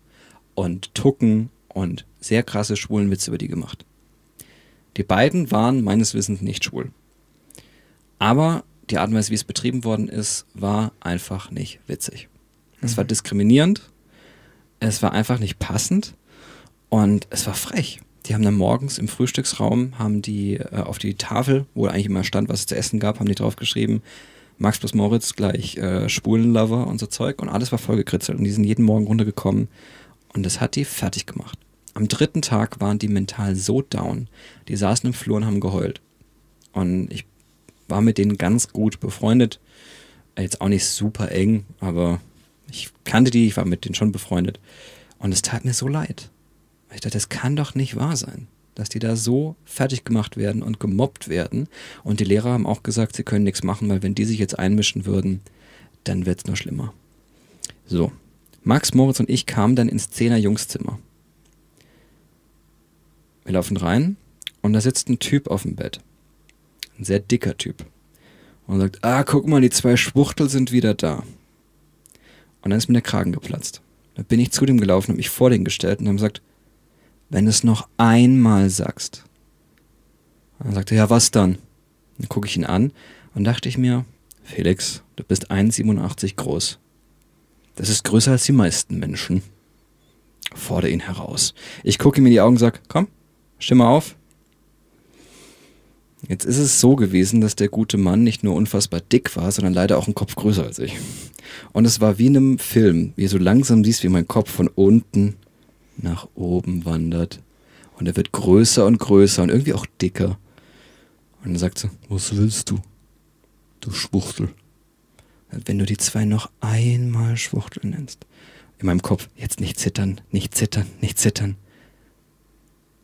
und Tucken und sehr krasse schwulen Witze über die gemacht. Die beiden waren meines Wissens nicht schwul. Aber die Art und Weise, wie es betrieben worden ist, war einfach nicht witzig. Es war diskriminierend, es war einfach nicht passend und es war frech. Die haben dann morgens im Frühstücksraum, haben die äh, auf die Tafel, wo eigentlich immer stand, was es zu essen gab, haben die drauf geschrieben, Max plus Moritz gleich äh, Spulenlover und so Zeug und alles war vollgekritzelt und die sind jeden Morgen runtergekommen und das hat die fertig gemacht. Am dritten Tag waren die mental so down, die saßen im Flur und haben geheult. Und ich war mit denen ganz gut befreundet. Jetzt auch nicht super eng, aber ich kannte die, ich war mit denen schon befreundet. Und es tat mir so leid. Ich dachte, das kann doch nicht wahr sein, dass die da so fertig gemacht werden und gemobbt werden. Und die Lehrer haben auch gesagt, sie können nichts machen, weil wenn die sich jetzt einmischen würden, dann wird es nur schlimmer. So, Max, Moritz und ich kamen dann ins Zehner Jungszimmer. Wir laufen rein und da sitzt ein Typ auf dem Bett. Ein sehr dicker Typ. Und sagt, ah, guck mal, die zwei Schwuchtel sind wieder da. Und dann ist mir der Kragen geplatzt. Da bin ich zu dem gelaufen, habe mich vor den gestellt und haben gesagt, wenn du es noch einmal sagst. Dann sagte er, ja, was dann? Dann gucke ich ihn an und dachte ich mir, Felix, du bist 1,87 groß. Das ist größer als die meisten Menschen. Fordere ihn heraus. Ich gucke ihm in die Augen und sage, komm, mal auf. Jetzt ist es so gewesen, dass der gute Mann nicht nur unfassbar dick war, sondern leider auch einen Kopf größer als ich. Und es war wie in einem Film, wie du so langsam siehst, wie mein Kopf von unten nach oben wandert. Und er wird größer und größer und irgendwie auch dicker. Und dann sagt sie, was willst du? Du Schwuchtel. Wenn du die zwei noch einmal Schwuchtel nennst. In meinem Kopf, jetzt nicht zittern, nicht zittern, nicht zittern.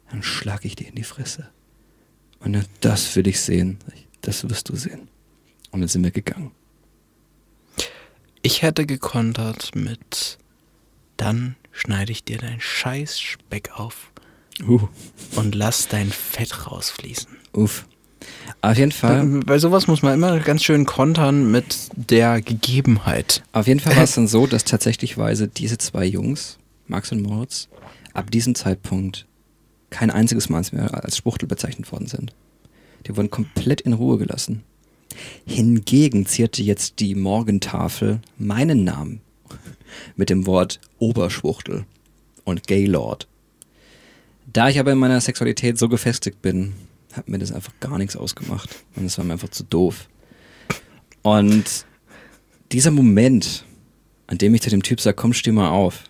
Dann schlag ich dir in die Fresse. Und dann, das will ich sehen. Das wirst du sehen. Und dann sind wir gegangen. Ich hätte gekontert mit, dann schneide ich dir dein scheiß Speck auf Uh, und lass dein Fett rausfließen. uff. Auf jeden Fall. Bei sowas muss man immer ganz schön kontern mit der Gegebenheit. Auf jeden Fall war es dann so, dass tatsächlichweise diese zwei Jungs, Max und Moritz, ab diesem Zeitpunkt kein einziges Mal mehr als Schwuchtel bezeichnet worden sind. Die wurden komplett in Ruhe gelassen. Hingegen zierte jetzt die Morgentafel meinen Namen mit dem Wort Oberschwuchtel und Gaylord. Da ich aber in meiner Sexualität so gefestigt bin, hat mir das einfach gar nichts ausgemacht. Und es war mir einfach zu doof. Und dieser Moment, an dem ich zu dem Typ sage, komm, steh mal auf,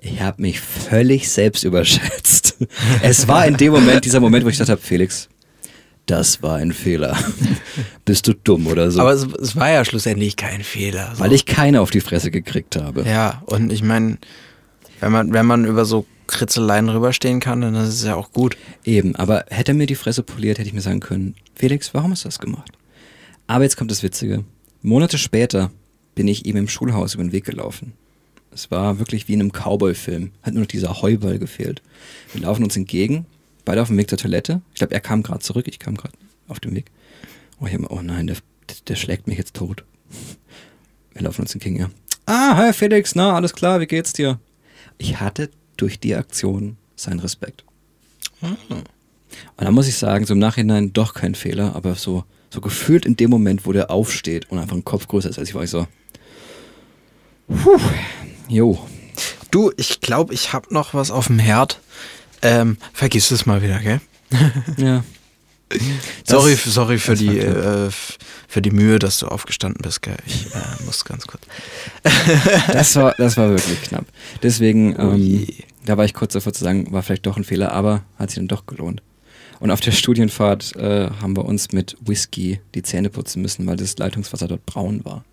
ich habe mich völlig selbst überschätzt. Es war in dem Moment, dieser Moment, wo ich dachte, Felix, das war ein Fehler. Bist du dumm oder so? Aber es, es war ja schlussendlich kein Fehler. so. Weil ich keine auf die Fresse gekriegt habe. Ja, und ich meine, wenn man, wenn man über so Kritzeleien rüberstehen kann, dann ist es ja auch gut. Eben, aber hätte er mir die Fresse poliert, hätte ich mir sagen können, Felix, warum hast du das gemacht? Aber jetzt kommt das Witzige. Monate später bin ich ihm im Schulhaus über den Weg gelaufen. Es war wirklich wie in einem Cowboy-Film. Hat nur noch dieser Heuball gefehlt. Wir laufen uns entgegen, beide auf dem Weg zur Toilette. Ich glaube, er kam gerade zurück, ich kam gerade auf dem Weg. Oh, ich hab oh nein, der, der schlägt mich jetzt tot. Wir laufen uns entgegen, ja. Ah, hi Felix, na, alles klar, wie geht's dir? Ich hatte durch die Aktion seinen Respekt. Und da muss ich sagen, so im Nachhinein doch kein Fehler, aber so, so gefühlt in dem Moment, wo der aufsteht und einfach ein Kopf größer ist als ich, war ich so. Puh, jo. Du, ich glaube, ich habe noch was auf dem Herd. Ähm, vergiss es mal wieder, gell? Ja. sorry, sorry für die, äh, für die Mühe, dass du aufgestanden bist, gell? Ich äh, muss ganz kurz. Das war, das war wirklich knapp. Deswegen, Oh ähm, da war ich kurz davor zu sagen, war vielleicht doch ein Fehler, aber hat sich dann doch gelohnt. Und auf der Studienfahrt äh, haben wir uns mit Whisky die Zähne putzen müssen, weil das Leitungswasser dort braun war.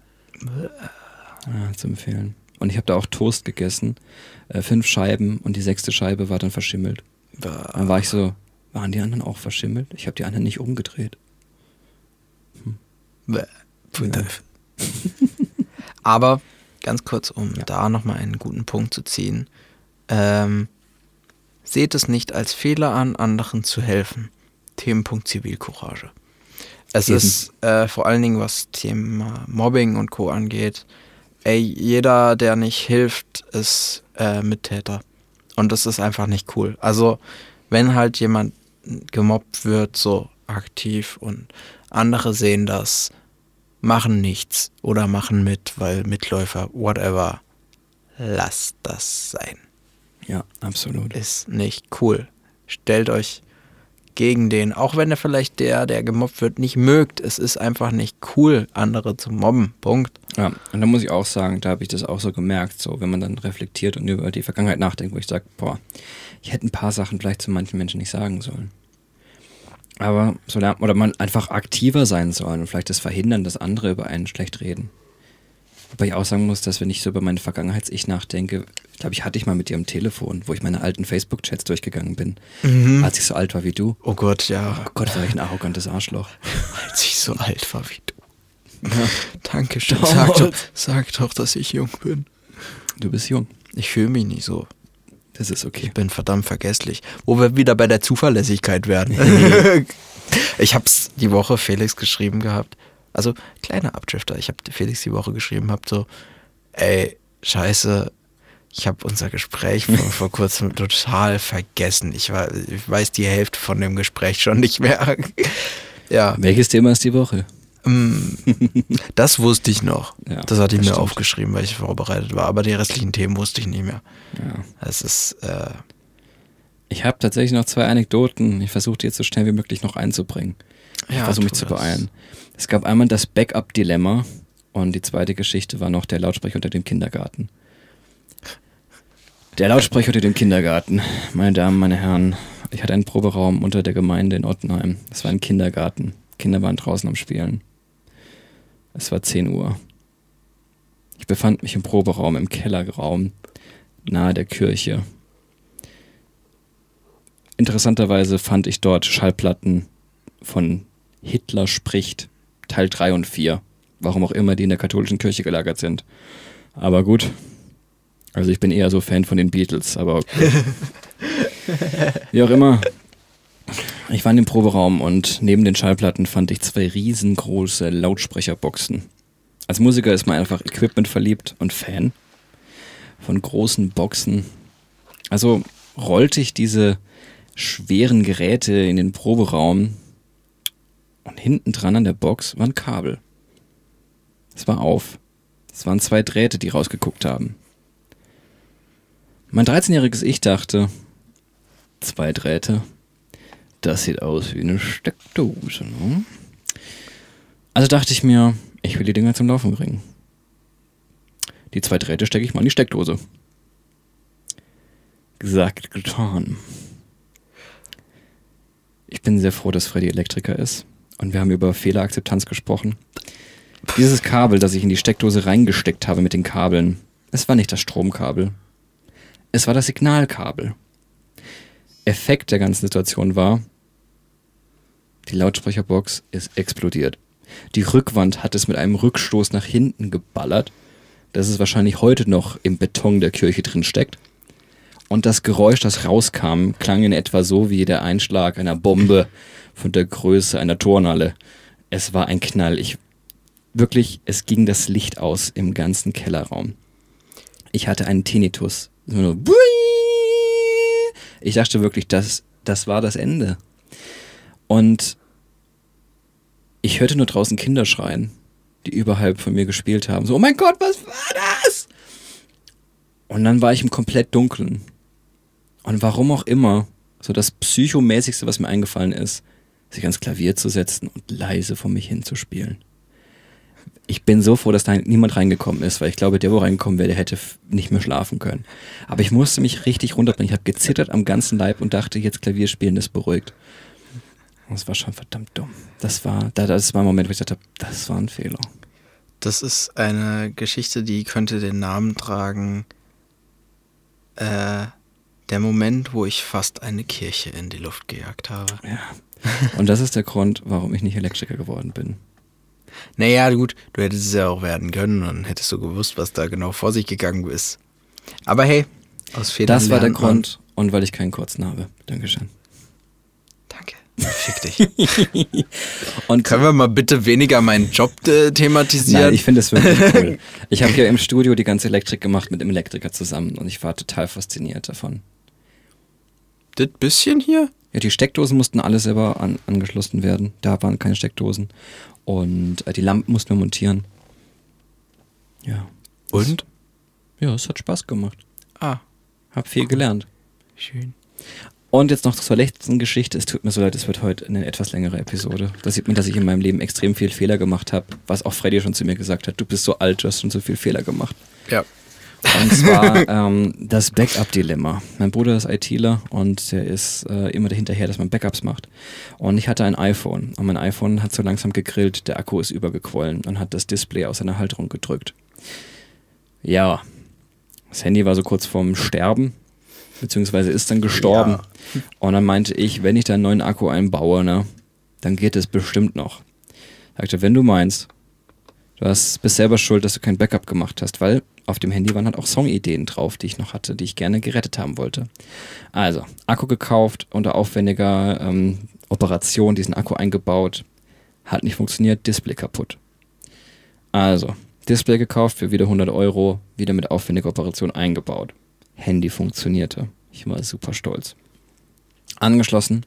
Ja, zu empfehlen. Und ich habe da auch Toast gegessen, äh, fünf Scheiben und die sechste Scheibe war dann verschimmelt. Dann war ich so, waren die anderen auch verschimmelt? Ich habe die anderen nicht umgedreht. Bäh, pfui Teufel. Aber ganz kurz, um da nochmal einen guten Punkt zu ziehen. Ähm, seht es nicht als Fehler an, anderen zu helfen. Themenpunkt Zivilcourage. Es Eben. ist äh, vor allen Dingen, was Thema Mobbing und Co. angeht, ey, jeder, der nicht hilft, ist äh, Mittäter. Und das ist einfach nicht cool. Also, wenn halt jemand gemobbt wird, so aktiv und andere sehen das, machen nichts oder machen mit, weil Mitläufer, whatever, lasst das sein. Ja, absolut. Ist nicht cool. Stellt euch gegen den, auch wenn er vielleicht der, der gemobbt wird, nicht mögt. Es ist einfach nicht cool, andere zu mobben. Punkt. Ja, und da muss ich auch sagen, da habe ich das auch so gemerkt, so wenn man dann reflektiert und über die Vergangenheit nachdenkt, wo ich sage, boah, ich hätte ein paar Sachen vielleicht zu manchen Menschen nicht sagen sollen. Aber so lernt oder man einfach aktiver sein soll und vielleicht das verhindern, dass andere über einen schlecht reden. Wobei ich auch sagen muss, dass wenn ich so über meine Vergangenheits-Ich nachdenke, ich glaube, ich hatte ich mal mit dir am Telefon, wo ich meine alten Facebook-Chats durchgegangen bin, als ich so alt war wie du. Oh Gott, ja. Oh Gott, war ich ein arrogantes Arschloch. Als ich so alt war wie du. Dankeschön. Doch. Sag doch, sag doch, dass ich jung bin. Du bist jung. Ich fühle mich nicht so. Das ist okay. Ich bin verdammt vergesslich. Wo wir wieder bei der Zuverlässigkeit werden. ich hab's die Woche Felix geschrieben gehabt. Also, kleiner Abdrifter. Ich habe Felix die Woche geschrieben, hab so, ey, scheiße, ich habe unser Gespräch von vor kurzem total vergessen. Ich, war, ich weiß die Hälfte von dem Gespräch schon nicht mehr. ja, Welches Thema ist die Woche? mm, das wusste ich noch. Ja, das hatte ich das mir stimmt. aufgeschrieben, weil ich vorbereitet war. Aber die restlichen Themen wusste ich nicht mehr. Ja. Ist, äh, Ich habe tatsächlich noch zwei Anekdoten. Ich versuche die jetzt so schnell wie möglich noch einzubringen. Ich Ja, versuche mich zu das. Es gab einmal das Backup-Dilemma und die zweite Geschichte war noch der Lautsprecher unter dem Kindergarten. Der Lautsprecher unter dem Kindergarten. Meine Damen, meine Herren, ich hatte einen Proberaum unter der Gemeinde in Ottenheim. Es war ein Kindergarten. Kinder waren draußen am Spielen. Es war 10 Uhr. Ich befand mich im Proberaum, im Kellerraum, nahe der Kirche. Interessanterweise fand ich dort Schallplatten von Hitler spricht, Teil 3 und 4. Warum auch immer die in der katholischen Kirche gelagert sind. Aber gut. Also ich bin eher so Fan von den Beatles, aber okay. wie auch immer. Ich war in dem Proberaum und neben den Schallplatten fand ich zwei riesengroße Lautsprecherboxen. Als Musiker ist man einfach Equipment verliebt und Fan von großen Boxen. Also rollte ich diese schweren Geräte in den Proberaum und hinten dran an der Box war ein Kabel. Es war auf. Es waren zwei Drähte, die rausgeguckt haben. Mein 13-jähriges Ich dachte, zwei Drähte, das sieht aus wie eine Steckdose. Ne? Also dachte ich mir, ich will die Dinger zum Laufen bringen. Die zwei Drähte stecke ich mal in die Steckdose. Gesagt, getan. Ich bin sehr froh, dass Freddy Elektriker ist. Und wir haben über Fehlerakzeptanz gesprochen. Dieses Kabel, das ich in die Steckdose reingesteckt habe mit den Kabeln, es war nicht das Stromkabel. Es war das Signalkabel. Effekt der ganzen Situation war, die Lautsprecherbox ist explodiert. Die Rückwand hat es mit einem Rückstoß nach hinten geballert, dass es wahrscheinlich heute noch im Beton der Kirche drin steckt. Und das Geräusch, das rauskam, klang in etwa so wie der Einschlag einer Bombe von der Größe einer Turnhalle. Es war ein Knall. Ich wirklich, es ging das Licht aus im ganzen Kellerraum. Ich hatte einen Tinnitus. Ich dachte wirklich, das, das war das Ende. Und ich hörte nur draußen Kinder schreien, die überhalb von mir gespielt haben. So, oh mein Gott, was war das? Und dann war ich im komplett Dunkeln. Und warum auch immer, so das Psychomäßigste, was mir eingefallen ist, sich ans Klavier zu setzen und leise vor mich hinzuspielen. Ich bin so froh, dass da niemand reingekommen ist, weil ich glaube, der, wo reingekommen wäre, der hätte nicht mehr schlafen können. Aber ich musste mich richtig runterbringen. Ich habe gezittert am ganzen Leib und dachte, jetzt Klavier spielen, das beruhigt. Das war schon verdammt dumm. Das war, da- das war ein Moment, wo ich dachte, das war ein Fehler. Das ist eine Geschichte, die könnte den Namen tragen. Äh, der Moment, wo ich fast eine Kirche in die Luft gejagt habe. Ja. Und das ist der Grund, warum ich nicht Elektriker geworden bin. Naja, gut, du hättest es ja auch werden können und hättest du gewusst, was da genau vor sich gegangen ist. Aber hey, aus Fehlern Das war der. Grund und weil ich keinen kurzen habe. Dankeschön. Danke. Fick dich. Und Können wir mal bitte weniger meinen Job äh, thematisieren? Nein, ich finde es wirklich cool. Ich habe hier im Studio die ganze Elektrik gemacht mit dem Elektriker zusammen und ich war total fasziniert davon. Das bisschen hier? Ja, die Steckdosen mussten alle selber an, angeschlossen werden. Da waren keine Steckdosen. Und äh, die Lampen mussten wir montieren. Ja. Und? Ja, es hat Spaß gemacht. Ah, Hab viel gelernt. schön. Und jetzt noch zur letzten Geschichte. Es tut mir so leid, es wird heute eine etwas längere Episode. Da sieht man, dass ich in meinem Leben extrem viel Fehler gemacht habe. Was auch Freddy schon zu mir gesagt hat. Du bist so alt, du hast schon so viel Fehler gemacht. Ja. Und zwar ähm, das Backup-Dilemma. Mein Bruder ist ITler und der ist äh, immer dahinterher, dass man Backups macht. Und ich hatte ein iPhone und mein iPhone hat so langsam gegrillt, der Akku ist übergequollen und hat das Display aus seiner Halterung gedrückt. Ja, das Handy war so kurz vorm Sterben, beziehungsweise ist dann gestorben. Ja. Und dann meinte ich, wenn ich da einen neuen Akku einbaue, ne, dann geht es bestimmt noch. Sagte, wenn du meinst, du hast, bist selber schuld, dass du kein Backup gemacht hast, weil auf dem Handy waren halt auch Songideen drauf, die ich noch hatte, die ich gerne gerettet haben wollte. Also, Akku gekauft, unter aufwendiger ähm, Operation diesen Akku eingebaut, hat nicht funktioniert, Display kaputt. Also, Display gekauft für wieder 100 Euro, wieder mit aufwendiger Operation eingebaut. Handy funktionierte. Ich war super stolz. Angeschlossen,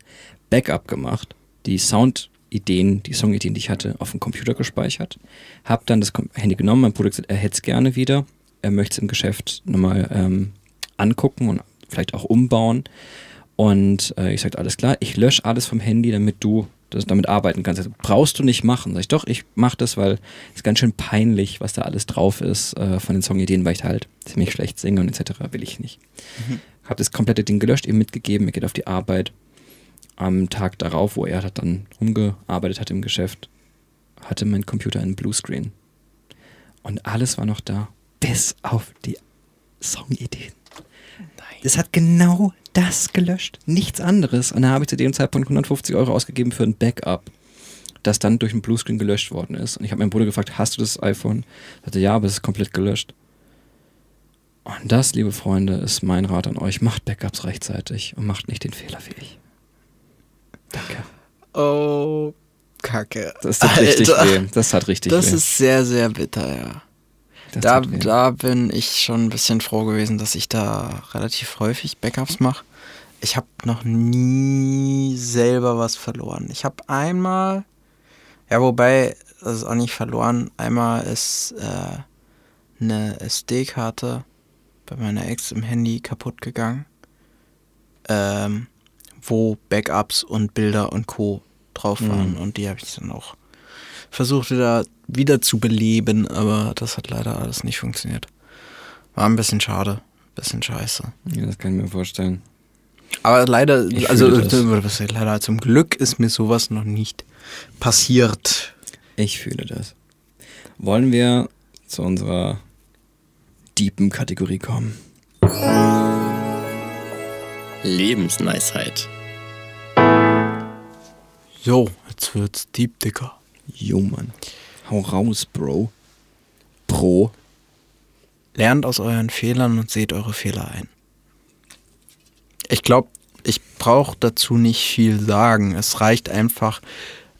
Backup gemacht, die Soundideen, die Songideen, die ich hatte, auf dem Computer gespeichert. Hab dann das Handy genommen, mein Bruder gesagt, er hätte es gerne wieder. Er möchte es im Geschäft nochmal ähm, angucken und vielleicht auch umbauen. Und äh, ich sagte, alles klar, ich lösche alles vom Handy, damit du das, damit arbeiten kannst. Also, brauchst du nicht machen. Sag ich, doch, ich mache das, weil es ganz schön peinlich, was da alles drauf ist äh, von den Songideen, weil ich da halt ziemlich schlecht singe und etc. will ich nicht. Habe das komplette Ding gelöscht, ihm mitgegeben, er geht auf die Arbeit. Am Tag darauf, wo er hat dann rumgearbeitet hat im Geschäft, hatte mein Computer einen Bluescreen. Und alles war noch da, bis auf die Songideen. Das hat genau das gelöscht, nichts anderes. Und da habe ich zu dem Zeitpunkt 150 Euro ausgegeben für ein Backup, das dann durch einen Bluescreen gelöscht worden ist. Und ich habe meinen Bruder gefragt, hast du das iPhone? Er sagte, ja, aber es ist komplett gelöscht. Und das, liebe Freunde, ist mein Rat an euch. Macht Backups rechtzeitig und macht nicht den Fehler wie ich. Danke. Oh, Kacke. Das richtig Alter. weh. Das hat richtig Das weh. ist sehr, sehr bitter, ja. Da, da bin ich schon ein bisschen froh gewesen, dass ich da relativ häufig Backups mache. Ich habe noch nie selber was verloren. Ich habe einmal, ja, wobei, das ist auch nicht verloren. Einmal ist äh, eine SD-Karte bei meiner Ex im Handy kaputt gegangen, ähm, wo Backups und Bilder und Co. drauf waren. Mhm. Und die habe ich dann auch versucht wieder, wieder zu beleben, aber das hat leider alles nicht funktioniert. War ein bisschen schade, bisschen scheiße. ja, das kann ich mir vorstellen. Aber leider, Ich also äh, leider zum Glück ist mir sowas noch nicht passiert. Ich fühle das. Wollen wir zu unserer deepen Kategorie kommen? Lebensweisheit. So, jetzt wird's deep, Dicker. Jo, Mann. Hau raus, Bro. Pro. Lernt aus euren Fehlern und seht eure Fehler ein. Ich glaube, ich brauche dazu nicht viel sagen. Es reicht einfach,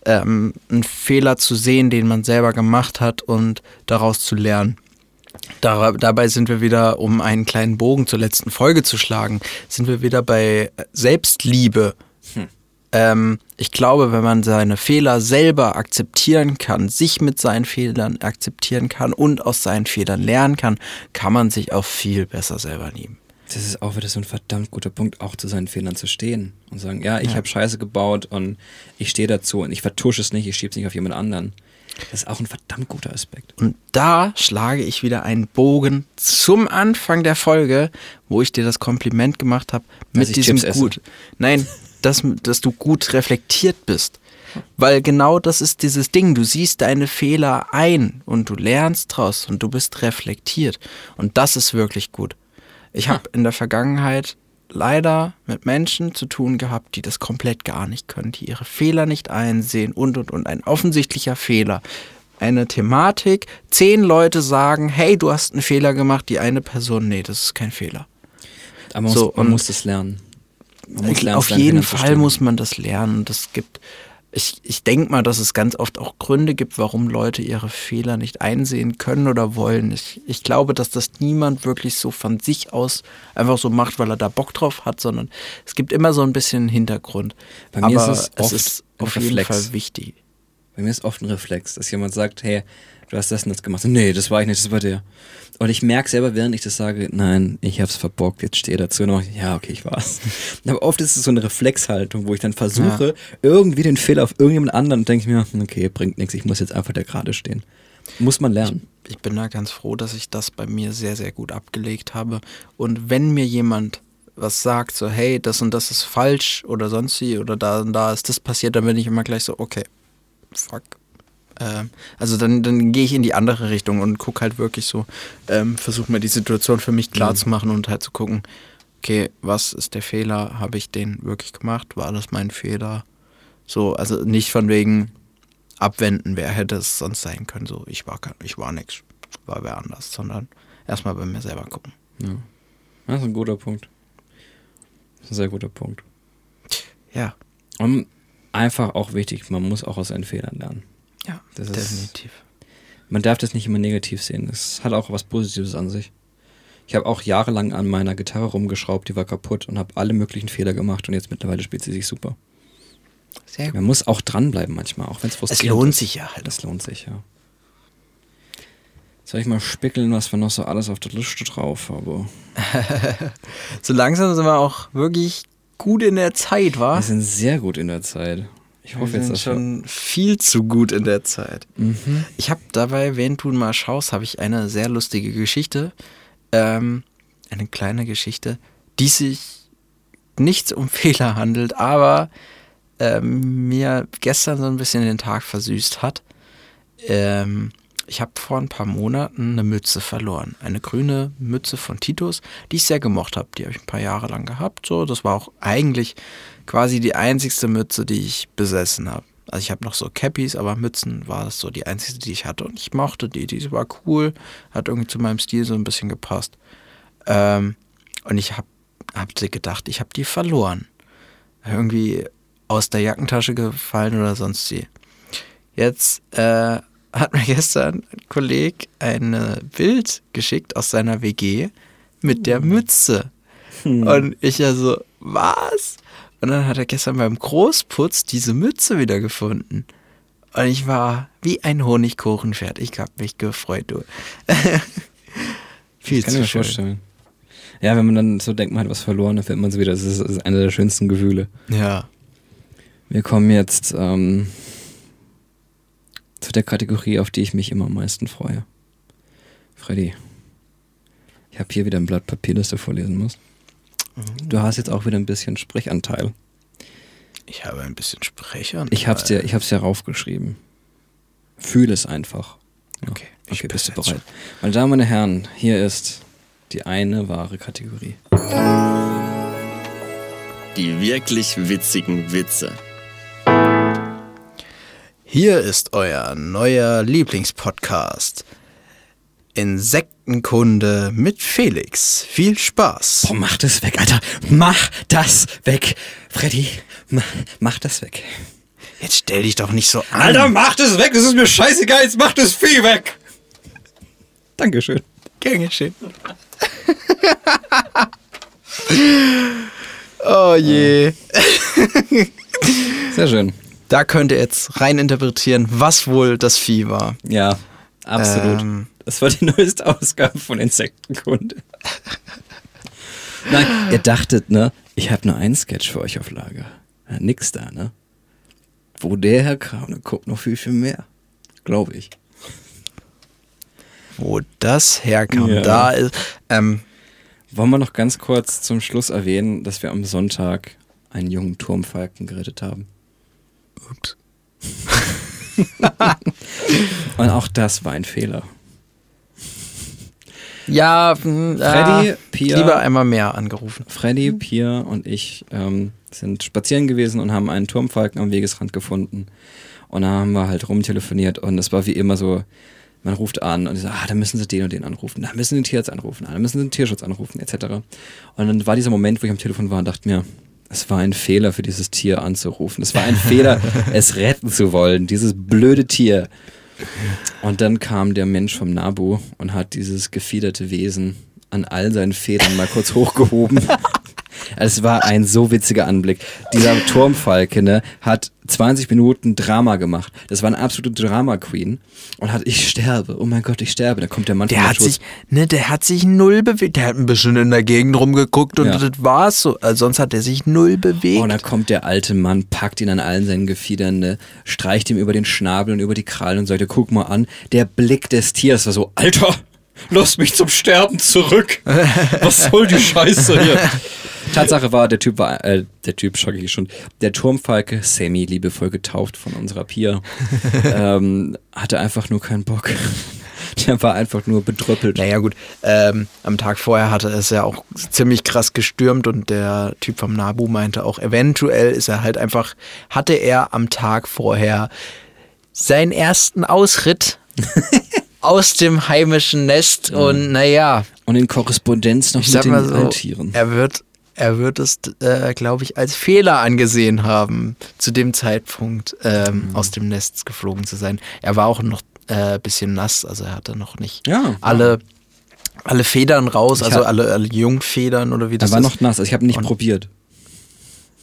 ähm, einen Fehler zu sehen, den man selber gemacht hat und daraus zu lernen. Da, dabei sind wir wieder, um einen kleinen Bogen zur letzten Folge zu schlagen, sind wir wieder bei Selbstliebe. Ähm, ich glaube, wenn man seine Fehler selber akzeptieren kann, sich mit seinen Fehlern akzeptieren kann und aus seinen Fehlern lernen kann, kann man sich auch viel besser selber lieben. Das ist auch wieder so ein verdammt guter Punkt, auch zu seinen Fehlern zu stehen und sagen, ja, ich Ja. habe Scheiße gebaut und ich stehe dazu und ich vertusche es nicht, ich schiebe es nicht auf jemand anderen. Das ist auch ein verdammt guter Aspekt. Und da schlage ich wieder einen Bogen zum Anfang der Folge, wo ich dir das Kompliment gemacht habe mit diesem Chips esse. gut. Nein, dass, dass du gut reflektiert bist. Weil genau das ist dieses Ding. Du siehst deine Fehler ein und du lernst draus und du bist reflektiert. Und das ist wirklich gut. Ich habe in der Vergangenheit leider mit Menschen zu tun gehabt, die das komplett gar nicht können, die ihre Fehler nicht einsehen und und und. Ein offensichtlicher Fehler. Eine Thematik, zehn Leute sagen, hey, du hast einen Fehler gemacht, die eine Person, nee, das ist kein Fehler. Aber man, So, muss, man muss das lernen. Auf jeden Fall muss man das lernen. Es gibt ich, ich denke mal, dass es ganz oft auch Gründe gibt, warum Leute ihre Fehler nicht einsehen können oder wollen. Ich, ich glaube, dass das niemand wirklich so von sich aus einfach so macht, weil er da Bock drauf hat, sondern es gibt immer so ein bisschen Hintergrund. Bei mir Aber ist es oft ist ein auf jeden Reflex. Fall wichtig. Bei mir ist oft ein Reflex, dass jemand sagt, hey, du hast das und das gemacht. Nee, das war ich nicht, das war der. Und ich merke selber, während ich das sage, nein, ich hab's verbockt, jetzt stehe dazu noch, ja, okay, ich war's. Aber oft ist es so eine Reflexhaltung, wo ich dann versuche, irgendwie den Fehler auf irgendjemand anderen und denke mir, okay, bringt nichts, ich muss jetzt einfach da gerade stehen. Muss man lernen. Ich bin da ganz froh, dass ich das bei mir sehr, sehr gut abgelegt habe. Und wenn mir jemand was sagt, so, hey, das und das ist falsch oder sonst wie, oder da und da ist das passiert, dann bin ich immer gleich so, okay, fuck. Ähm, also dann, dann gehe ich in die andere Richtung und gucke halt wirklich so, ähm, versuche mir die Situation für mich klar zu machen und halt zu gucken, okay, was ist der Fehler? Habe ich den wirklich gemacht? War das mein Fehler? So, also nicht von wegen abwenden, wer hätte es sonst sein können. So, ich war kein, ich war nix, war wer anders, sondern erstmal bei mir selber gucken. Ja. Das ist ein guter Punkt. Das ist ein sehr guter Punkt. Ja, Und einfach auch wichtig, man muss auch aus seinen Fehlern lernen. Ja, Das ist- definitiv. Man darf das nicht immer negativ sehen. Es hat auch was Positives an sich. Ich habe auch jahrelang an meiner Gitarre rumgeschraubt, die war kaputt und habe alle möglichen Fehler gemacht und jetzt mittlerweile spielt sie sich super. Sehr Man muss auch dranbleiben manchmal, auch wenn es Es frustrierend lohnt ist. sich ja halt. Das lohnt sich, ja. Soll ich mal spickeln, was wir noch so alles auf der Liste drauf haben? So langsam sind wir auch wirklich gut in der Zeit, wa? Wir sind sehr gut in der Zeit. Ich Wir hoffe jetzt, sind wir... schon viel zu gut in der Zeit. Mhm. Ich habe dabei, wenn du mal schaust, habe ich eine sehr lustige Geschichte. Ähm, eine kleine Geschichte, die sich nicht um Fehler handelt, aber ähm, mir gestern so ein bisschen den Tag versüßt hat. Ähm, ich habe vor ein paar Monaten eine Mütze verloren. Eine grüne Mütze von Titus, die ich sehr gemocht habe. Die habe ich ein paar Jahre lang gehabt. So, das war auch eigentlich quasi die einzigste Mütze, die ich besessen habe. Also ich habe noch so Cappies, aber Mützen war das so die einzige, die ich hatte. Und ich mochte die. Die war cool, hat irgendwie zu meinem Stil so ein bisschen gepasst. Ähm, und ich habe hab sie gedacht, ich habe die verloren. Irgendwie aus der Jackentasche gefallen oder sonst wie. Jetzt äh, hat mir gestern ein Kollege ein äh, Bild geschickt aus seiner WG mit der Mütze. Und ich ja so, was? Und dann hat er gestern beim Großputz diese Mütze wieder gefunden. Und ich war wie ein Honigkuchenpferd. Ich hab mich gefreut, du. Viel Kann ich zu mir schön. vorstellen. Ja, wenn man dann so denkt, man hat was verloren, dann findet man es wieder. Das ist, das ist einer der schönsten Gefühle. Ja. Wir kommen jetzt ähm, zu der Kategorie, auf die ich mich immer am meisten freue. Freddy, ich habe hier wieder ein Blatt Papier, das du vorlesen musst. Du hast jetzt auch wieder ein bisschen Sprechanteil. Ich habe ein bisschen Sprecher. Ich hab's dir, ich hab's dir raufgeschrieben. Fühl es einfach. Ja. Okay, ich okay bist du bereit? Meine Damen und Herren, hier ist die eine wahre Kategorie. Die wirklich witzigen Witze. Hier ist euer neuer Lieblingspodcast. Insektenkunde mit Felix. Viel Spaß. Boah, mach das weg, Alter. Mach das weg. Freddy, mach, mach das weg. Jetzt stell dich doch nicht so an. Alter, mach das weg. Das ist mir scheißegal. Jetzt mach das Vieh weg. Dankeschön. Gern geschehen. oh je. Sehr schön. Da könnt ihr jetzt rein interpretieren, was wohl das Vieh war. Ja, absolut. Ähm. Das war die neueste Ausgabe von Insektenkunde. Nein, ihr dachtet, ne? Ich habe nur einen Sketch für euch auf Lager. Ja, nix da, ne? Wo der herkam, da kommt noch viel, viel mehr. Glaube ich. Wo das herkam, Ja. da ist. Ähm, Wollen wir noch ganz kurz zum Schluss erwähnen, dass wir am Sonntag einen jungen Turmfalken gerettet haben? Ups. Und auch das war ein Fehler. Ja, mh, Freddy, äh, Pia- lieber einmal mehr angerufen. Freddy, Pia und ich ähm, sind spazieren gewesen und haben einen Turmfalken am Wegesrand gefunden. Und da haben wir halt rumtelefoniert und es war wie immer so, man ruft an und ich so, ah, da müssen sie den und den anrufen, da müssen sie den Tierarzt anrufen, ah, da müssen sie den Tierschutz anrufen, etc. Und dann war dieser Moment, wo ich am Telefon war und dachte mir, Es war ein Fehler für dieses Tier anzurufen. Es war ein Fehler, es retten zu wollen, dieses blöde Tier. Und dann kam der Mensch vom Nabu und hat dieses gefiederte Wesen an all seinen Federn mal kurz hochgehoben. Es war ein so witziger Anblick. Dieser Turmfalke ne, hat 20 Minuten Drama gemacht. Das war eine absolute Drama-Queen und hat, ich sterbe, oh mein Gott, ich sterbe. Da kommt der Mann Der hat sich, ne, der hat sich null bewegt. Der hat ein bisschen in der Gegend rumgeguckt und Ja. das war's so. Also sonst hat er sich null bewegt. Oh, da kommt der alte Mann, packt ihn an allen seinen Gefiedern, ne, streicht ihm über den Schnabel und über die Krallen und sagte, guck mal an, der Blick des Tiers war so, Alter, lass mich zum Sterben zurück. Was soll die Scheiße hier? Tatsache war, der Typ war, äh, der Typ, schocke ich schon, der Turmfalke, Sammy, liebevoll getauft von unserer Pia, ähm, hatte einfach nur keinen Bock. Der war einfach nur bedröppelt. Naja, gut. Ähm, am Tag vorher hatte es ja auch ziemlich krass gestürmt und der Typ vom Nabu meinte auch, eventuell ist er halt einfach, hatte er am Tag vorher seinen ersten Ausritt aus dem heimischen Nest und naja, Und in Korrespondenz noch ich mit den so, Alttieren. er wird, er wird es, äh, glaube ich, als Fehler angesehen haben, zu dem Zeitpunkt ähm, Mhm. aus dem Nest geflogen zu sein. Er war auch noch ein äh, bisschen nass, also er hatte noch nicht Ja, alle, alle Federn raus, Ich also alle, alle Jungfedern oder wie Er das war ist. noch nass, also ich habe nicht Und- probiert.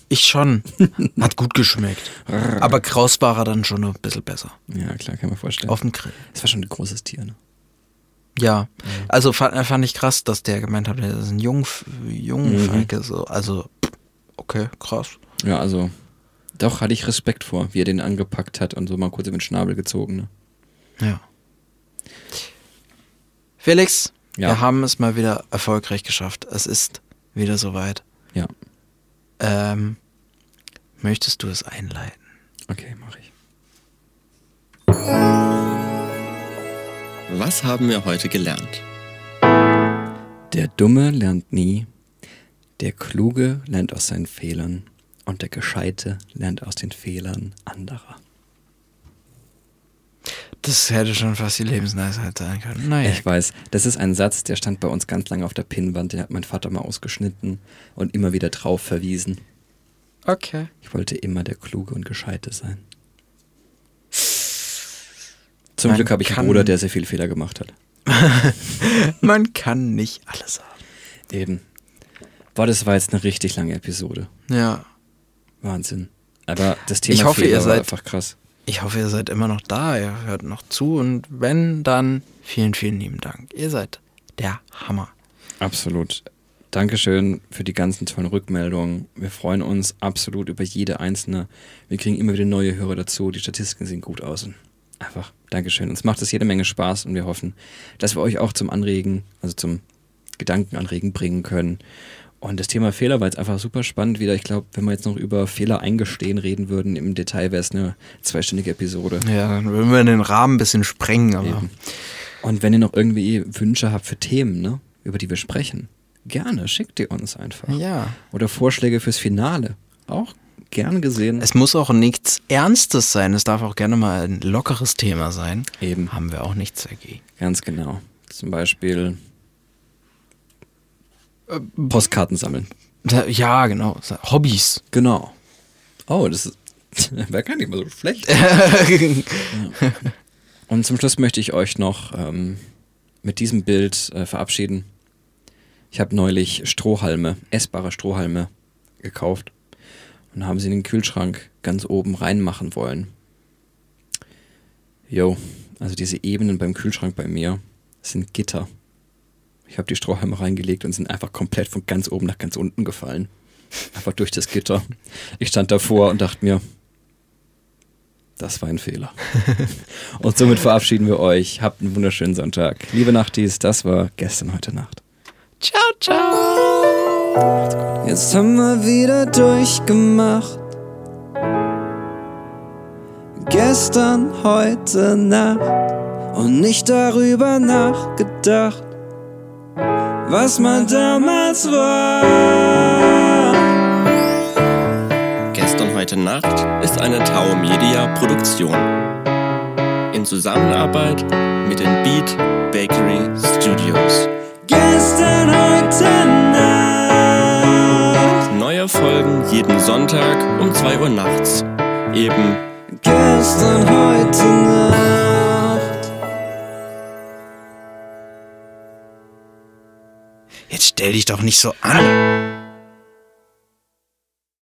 ich schon. Hat gut geschmeckt. Aber Kraus war er dann schon ein bisschen besser. Ja, klar, kann man vorstellen. Auf dem Grill. Das war schon ein großes Tier, ne? Ja, also fand, fand ich krass, dass der gemeint hat, das ist ein Jungf Mhm. Jungfalke. So. Also, okay, krass. Ja, also, doch hatte ich Respekt vor, wie er den angepackt hat und so mal kurz den Schnabel gezogen, ne? Ja. Felix, Ja. wir haben es mal wieder erfolgreich geschafft. Es ist wieder soweit. Ja, Ähm, möchtest du es einleiten? okay, mache ich. Was haben wir heute gelernt? Der Dumme lernt nie, der Kluge lernt aus seinen Fehlern und der Gescheite lernt aus den Fehlern anderer. Das hätte schon fast die Lebensweisheit sein können. Naja. Ich weiß, das ist ein Satz, der stand bei uns ganz lange auf der Pinnwand, den hat mein Vater mal ausgeschnitten und immer wieder drauf verwiesen. Okay. Ich wollte immer der Kluge und Gescheite sein. Zum Man Glück habe ich einen Bruder, der sehr viele Fehler gemacht hat. Man kann nicht alles haben. Eben. Boah, das war jetzt eine richtig lange Episode. Ja. Wahnsinn. Aber das Thema Ich hoffe, Fehler ihr seid- einfach krass. Ich hoffe, ihr seid immer noch da, ihr hört noch zu und wenn, dann vielen, vielen lieben Dank. Ihr seid der Hammer. Absolut. Dankeschön für die ganzen tollen Rückmeldungen. Wir freuen uns absolut über jede einzelne. Wir kriegen immer wieder neue Hörer dazu. Die Statistiken sehen gut aus. Einfach Dankeschön. Uns macht es jede Menge Spaß und wir hoffen, dass wir euch auch zum Anregen, also zum Gedankenanregen bringen können. Und das Thema Fehler war jetzt einfach super spannend wieder. Ich glaube, wenn wir jetzt noch über Fehler eingestehen reden würden, im Detail wäre es eine zweistündige Episode. Ja, dann würden wir den Rahmen ein bisschen sprengen, aber Eben. Und wenn ihr noch irgendwie Wünsche habt für Themen, ne, über die wir sprechen, gerne schickt ihr uns einfach. ja. Oder Vorschläge fürs Finale. Auch gern gesehen. Es muss auch nichts Ernstes sein, es darf auch gerne mal ein lockeres Thema sein. Eben, Haben wir auch nichts dagegen. ganz genau. Zum Beispiel Postkarten sammeln. Ja, genau. Hobbys. Genau. Oh, das ist, wäre gar nicht mal so schlecht. Und zum Schluss möchte ich euch noch ähm, mit diesem Bild äh, verabschieden. Ich habe neulich Strohhalme, essbare Strohhalme gekauft und haben sie in den Kühlschrank ganz oben reinmachen wollen. Jo, also diese Ebenen beim Kühlschrank bei mir sind Gitter. Ich habe die Strohhalme reingelegt und sind einfach komplett von ganz oben nach ganz unten gefallen. Einfach durch das Gitter. Ich stand davor und dachte mir, das war ein Fehler. und somit verabschieden wir euch. Habt einen wunderschönen Sonntag. Liebe Nachtis, das war gestern, heute Nacht. Ciao, ciao. Jetzt haben wir wieder durchgemacht. Gestern, heute Nacht. Und nicht darüber nachgedacht, was man damals war. Gestern heute Nacht ist eine Tau Media Produktion. In Zusammenarbeit mit den Beat Bakery Studios. Gestern, heute Nacht. Neue Folgen jeden Sonntag um 2 Uhr nachts. Eben Gestern, heute Nacht. Jetzt stell dich doch nicht so an.